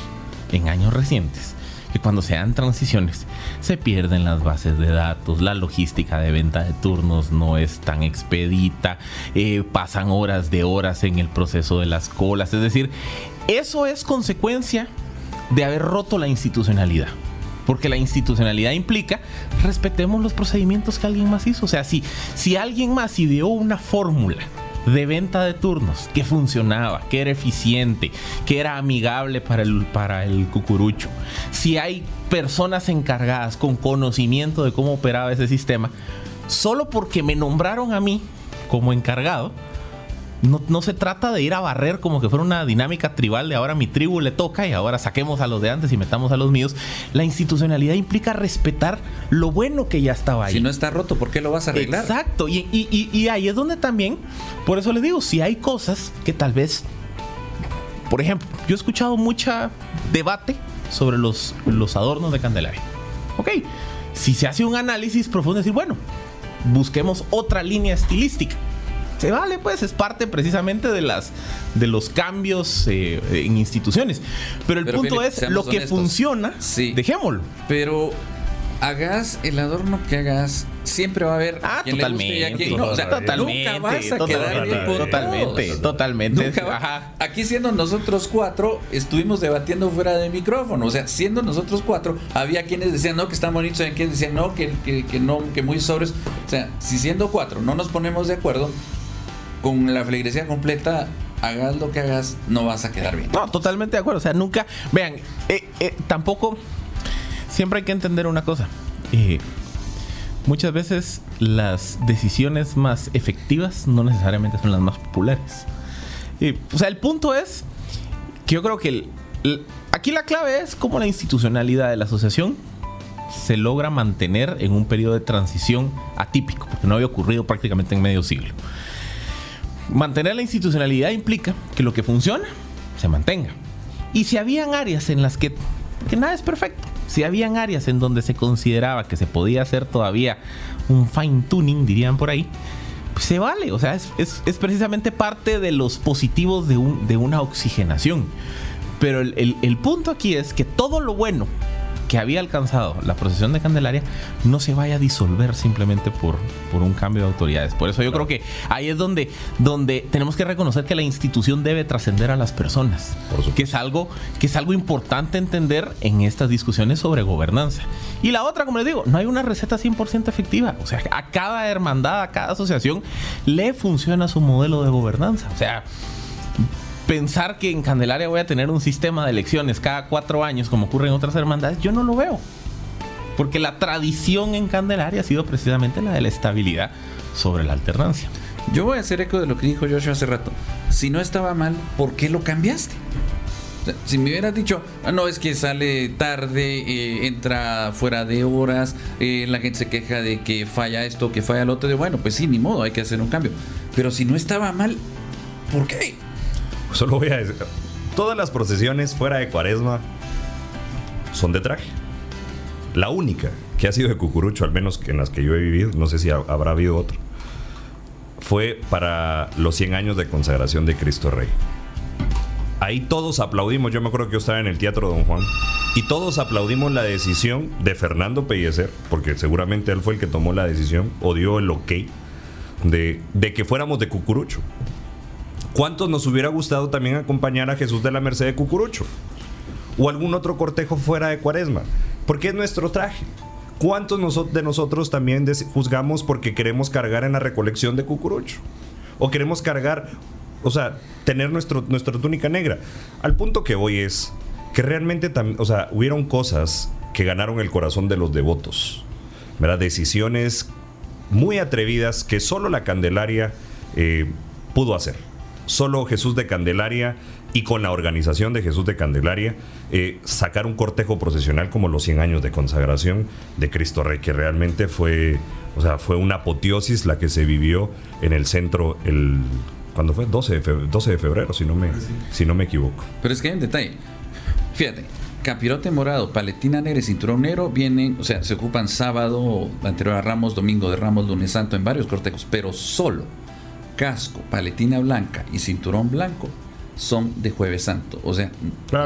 en años recientes que cuando se dan transiciones se pierden las bases de datos, la logística de venta de turnos no es tan expedita, eh, pasan horas de horas en el proceso de las colas, es decir, eso es consecuencia de haber roto la institucionalidad. Porque la institucionalidad implica respetemos los procedimientos que alguien más hizo. O sea, si, si alguien más ideó una fórmula de venta de turnos que funcionaba, que era eficiente, que era amigable para el, para el cucurucho, si hay personas encargadas con conocimiento de cómo operaba ese sistema, solo porque me nombraron a mí como encargado, no, se trata de ir a barrer como que fuera una dinámica tribal de ahora mi tribu le toca y ahora saquemos a los de antes y metamos a los míos. La institucionalidad implica respetar lo bueno que ya estaba ahí. Si no está roto, ¿por qué lo vas a arreglar? Exacto. Y, y ahí es donde también, por eso les digo, si hay cosas que tal vez, por ejemplo, yo he escuchado mucha debate sobre los, los adornos de Candelaria. Ok, si se hace un análisis profundo, decir, bueno, busquemos otra línea estilística se vale, pues es parte precisamente de las de los cambios eh, en instituciones. Pero el punto es lo que funciona, dejémoslo. Pero hagas el adorno que hagas, siempre va a haber ah, totalmente, no. totalmente, nunca vas a totalmente, quedar totalmente, totalmente. Aquí siendo nosotros cuatro, estuvimos debatiendo fuera de micrófono. O sea, siendo nosotros cuatro, había quienes decían no que están bonitos, había quienes decían no que, que, que no, que muy sobres. O sea, si siendo cuatro no nos ponemos de acuerdo, con la feligresía completa, hagas lo que hagas, no vas a quedar bien. No, totalmente de acuerdo. O sea, nunca. Vean, eh, eh, tampoco. Siempre hay que entender una cosa. Eh, muchas veces las decisiones más efectivas no necesariamente son las más populares. o sea, el punto es que yo creo que aquí la clave es cómo la institucionalidad de la asociación se logra mantener en un periodo de transición atípico, porque no había ocurrido prácticamente en medio siglo. Mantener la institucionalidad implica que lo que funciona se mantenga. Y si habían áreas en las que, que nada es perfecto, si habían áreas en donde se consideraba que se podía hacer todavía un fine tuning, dirían por ahí, pues se vale. O sea, es, es, precisamente parte de los positivos de, un, de una oxigenación. Pero el, el punto aquí es que todo lo bueno que había alcanzado la procesión de Candelaria no se vaya a disolver simplemente por, por un cambio de autoridades. Por eso yo creo que ahí es donde, donde tenemos que reconocer que la institución debe trascender a las personas, que es, algo, que es algo importante entender en estas discusiones sobre gobernanza. Y la otra, como les digo, no hay una receta 100% efectiva. O sea, a cada hermandad, a cada asociación le funciona su modelo de gobernanza. O sea, pensar que en Candelaria voy a tener un sistema de elecciones cada cuatro años como ocurre en otras hermandades, yo no lo veo. Porque la tradición en Candelaria ha sido precisamente la de la estabilidad sobre la alternancia. Yo voy a hacer eco de lo que dijo Joshua hace rato. Si no estaba mal, ¿por qué lo cambiaste? si me hubieras dicho, ah, no, es que sale tarde, eh, entra fuera de horas, eh, la gente se queja de que falla esto, que falla lo otro, de bueno, pues sí, ni modo, hay que hacer un cambio. Pero si no estaba mal, ¿por qué? Solo voy a decir, todas las procesiones fuera de cuaresma son de traje. La única que ha sido de cucurucho, al menos en las que yo he vivido, no sé si habrá habido otro, fue para los 100 años de consagración de Cristo Rey. Ahí todos aplaudimos, yo me acuerdo que yo estaba en el Teatro Don Juan, y todos aplaudimos la decisión de Fernando Pellecer, porque seguramente él fue el que tomó la decisión o dio el ok de, de que fuéramos de cucurucho. ¿Cuántos nos hubiera gustado también acompañar a Jesús de la Merced de Cucurucho? O algún otro cortejo fuera de Cuaresma. Porque es nuestro traje. ¿Cuántos de nosotros también juzgamos porque queremos cargar en la recolección de Cucurucho? O queremos cargar, o sea, tener nuestro, nuestra túnica negra. Al punto que voy es que realmente, o sea, hubieron cosas que ganaron el corazón de los devotos. ¿verdad? Decisiones muy atrevidas que solo la Candelaria eh, pudo hacer solo Jesús de Candelaria y con la organización de Jesús de Candelaria eh, sacar un cortejo procesional como los 100 años de consagración de Cristo Rey, que realmente fue, o sea, fue una apoteosis la que se vivió en el centro el cuando fue 12 de febrero, 12 de febrero si no me si no me equivoco. Pero es que hay un detalle. Fíjate, Capirote morado, paletina negra y cinturón negro vienen, o sea, se ocupan sábado, anterior a Ramos, domingo de Ramos, lunes santo en varios cortejos, pero solo casco, paletina blanca y cinturón blanco son de Jueves Santo. O sea,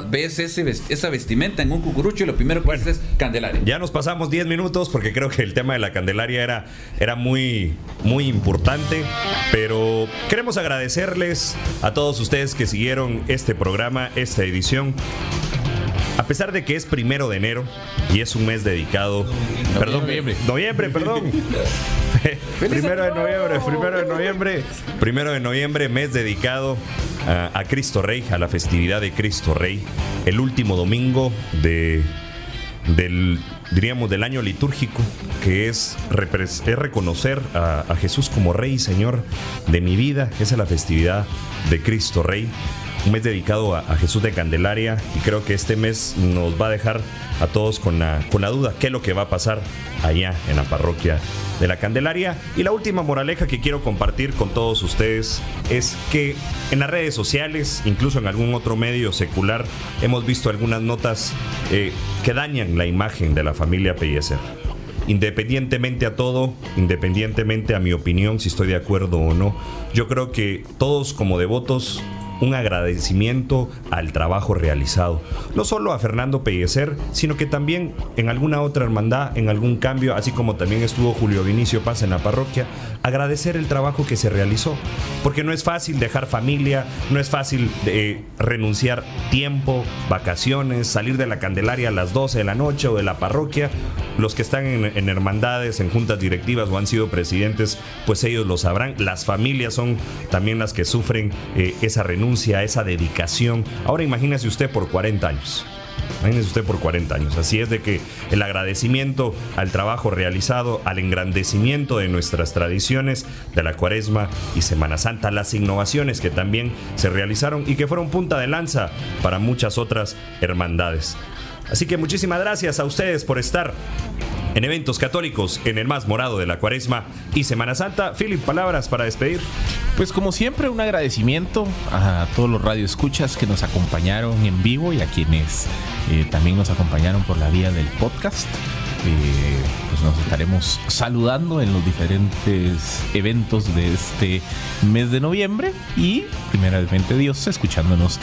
ves ese, esa vestimenta en un cucurucho y lo primero que ves es Candelaria. Ya nos pasamos 10 minutos porque creo que el tema de la Candelaria era, era muy, muy importante. Pero queremos agradecerles a todos ustedes que siguieron este programa, esta edición. A pesar de que es primero de enero y es un mes dedicado. Perdón, noviembre, perdón. primero de noviembre, primero de noviembre. Primero de noviembre, mes dedicado a, Cristo Rey, a la festividad de Cristo Rey. El último domingo de, del, diríamos, del año litúrgico, que es, es reconocer a, a Jesús como Rey y Señor de mi vida. Esa es la festividad de Cristo Rey un mes dedicado a, Jesús de Candelaria y creo que este mes nos va a dejar a todos con la, con la duda qué es lo que va a pasar allá en la parroquia de la Candelaria. Y la última moraleja que quiero compartir con todos ustedes es que en las redes sociales, incluso en algún otro medio secular, hemos visto algunas notas eh, que dañan la imagen de la familia Pellecer independientemente a todo, independientemente a mi opinión, si estoy de acuerdo o no, yo creo que todos como devotos un agradecimiento al trabajo realizado. No solo a Fernando Pellecer, sino que también en alguna otra hermandad, en algún cambio, así como también estuvo Julio Vinicio Paz en la parroquia, agradecer el trabajo que se realizó. Porque no es fácil dejar familia, no es fácil eh, renunciar tiempo, vacaciones, salir de la Candelaria a las 12 de la noche o de la parroquia. Los que están en, hermandades, en juntas directivas o han sido presidentes, pues ellos lo sabrán. Las familias son también las que sufren eh, esa renuncia esa dedicación. Ahora imagínese usted por 40 años. Imagínese usted por 40 años. Así es de que el agradecimiento al trabajo realizado, al engrandecimiento de nuestras tradiciones de la Cuaresma y Semana Santa, las innovaciones que también se realizaron y que fueron punta de lanza para muchas otras hermandades. Así que muchísimas gracias a ustedes por estar en eventos católicos en el más morado de la cuaresma y Semana Santa. Philip, palabras para despedir. Pues como siempre, un agradecimiento a todos los radioescuchas que nos acompañaron en vivo y a quienes eh, también nos acompañaron por la vía del podcast. Eh, pues nos estaremos saludando en los diferentes eventos de este mes de noviembre y primeramente Dios escuchándonos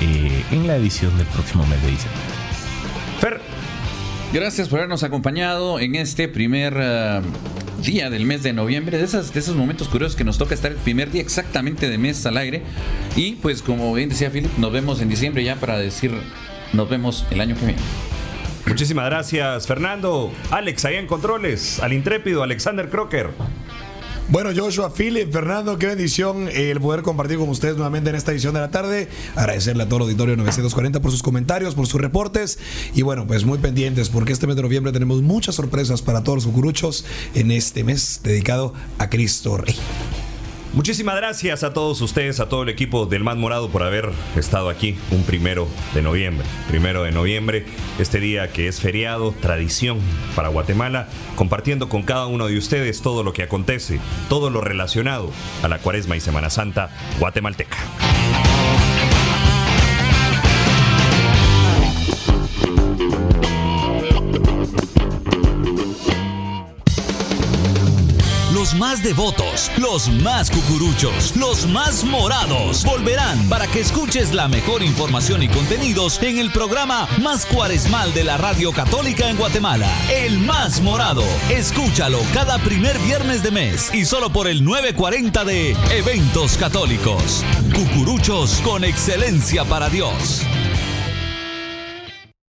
eh, en la edición del próximo mes de diciembre. Gracias por habernos acompañado en este primer eh, día del mes de noviembre, de, esas, de esos momentos curiosos que nos toca estar el primer día exactamente de mes al aire. Y pues como bien decía Philip, nos vemos en diciembre ya para decir nos vemos el año que viene. Muchísimas gracias, Fernando. Alex, ahí en controles, al intrépido Alexander Crocker. Bueno, Joshua, Philip, Fernando, qué bendición el poder compartir con ustedes nuevamente en esta edición de la tarde. Agradecerle a todo el auditorio 940 por sus comentarios, por sus reportes. Y bueno, pues muy pendientes porque este mes de noviembre tenemos muchas sorpresas para todos los cucuruchos en este mes dedicado a Cristo Rey. Muchísimas gracias a todos ustedes, a todo el equipo del Más Morado por haber estado aquí un primero de noviembre. Primero de noviembre, este día que es feriado, tradición para Guatemala, compartiendo con cada uno de ustedes todo lo que acontece, todo lo relacionado a la Cuaresma y Semana Santa guatemalteca. Los más devotos, los más cucuruchos, los más morados volverán para que escuches la mejor información y contenidos en el programa más cuaresmal de la Radio Católica en Guatemala, El Más Morado. Escúchalo cada primer viernes de mes y solo por el 940 de Eventos Católicos. Cucuruchos con excelencia para Dios.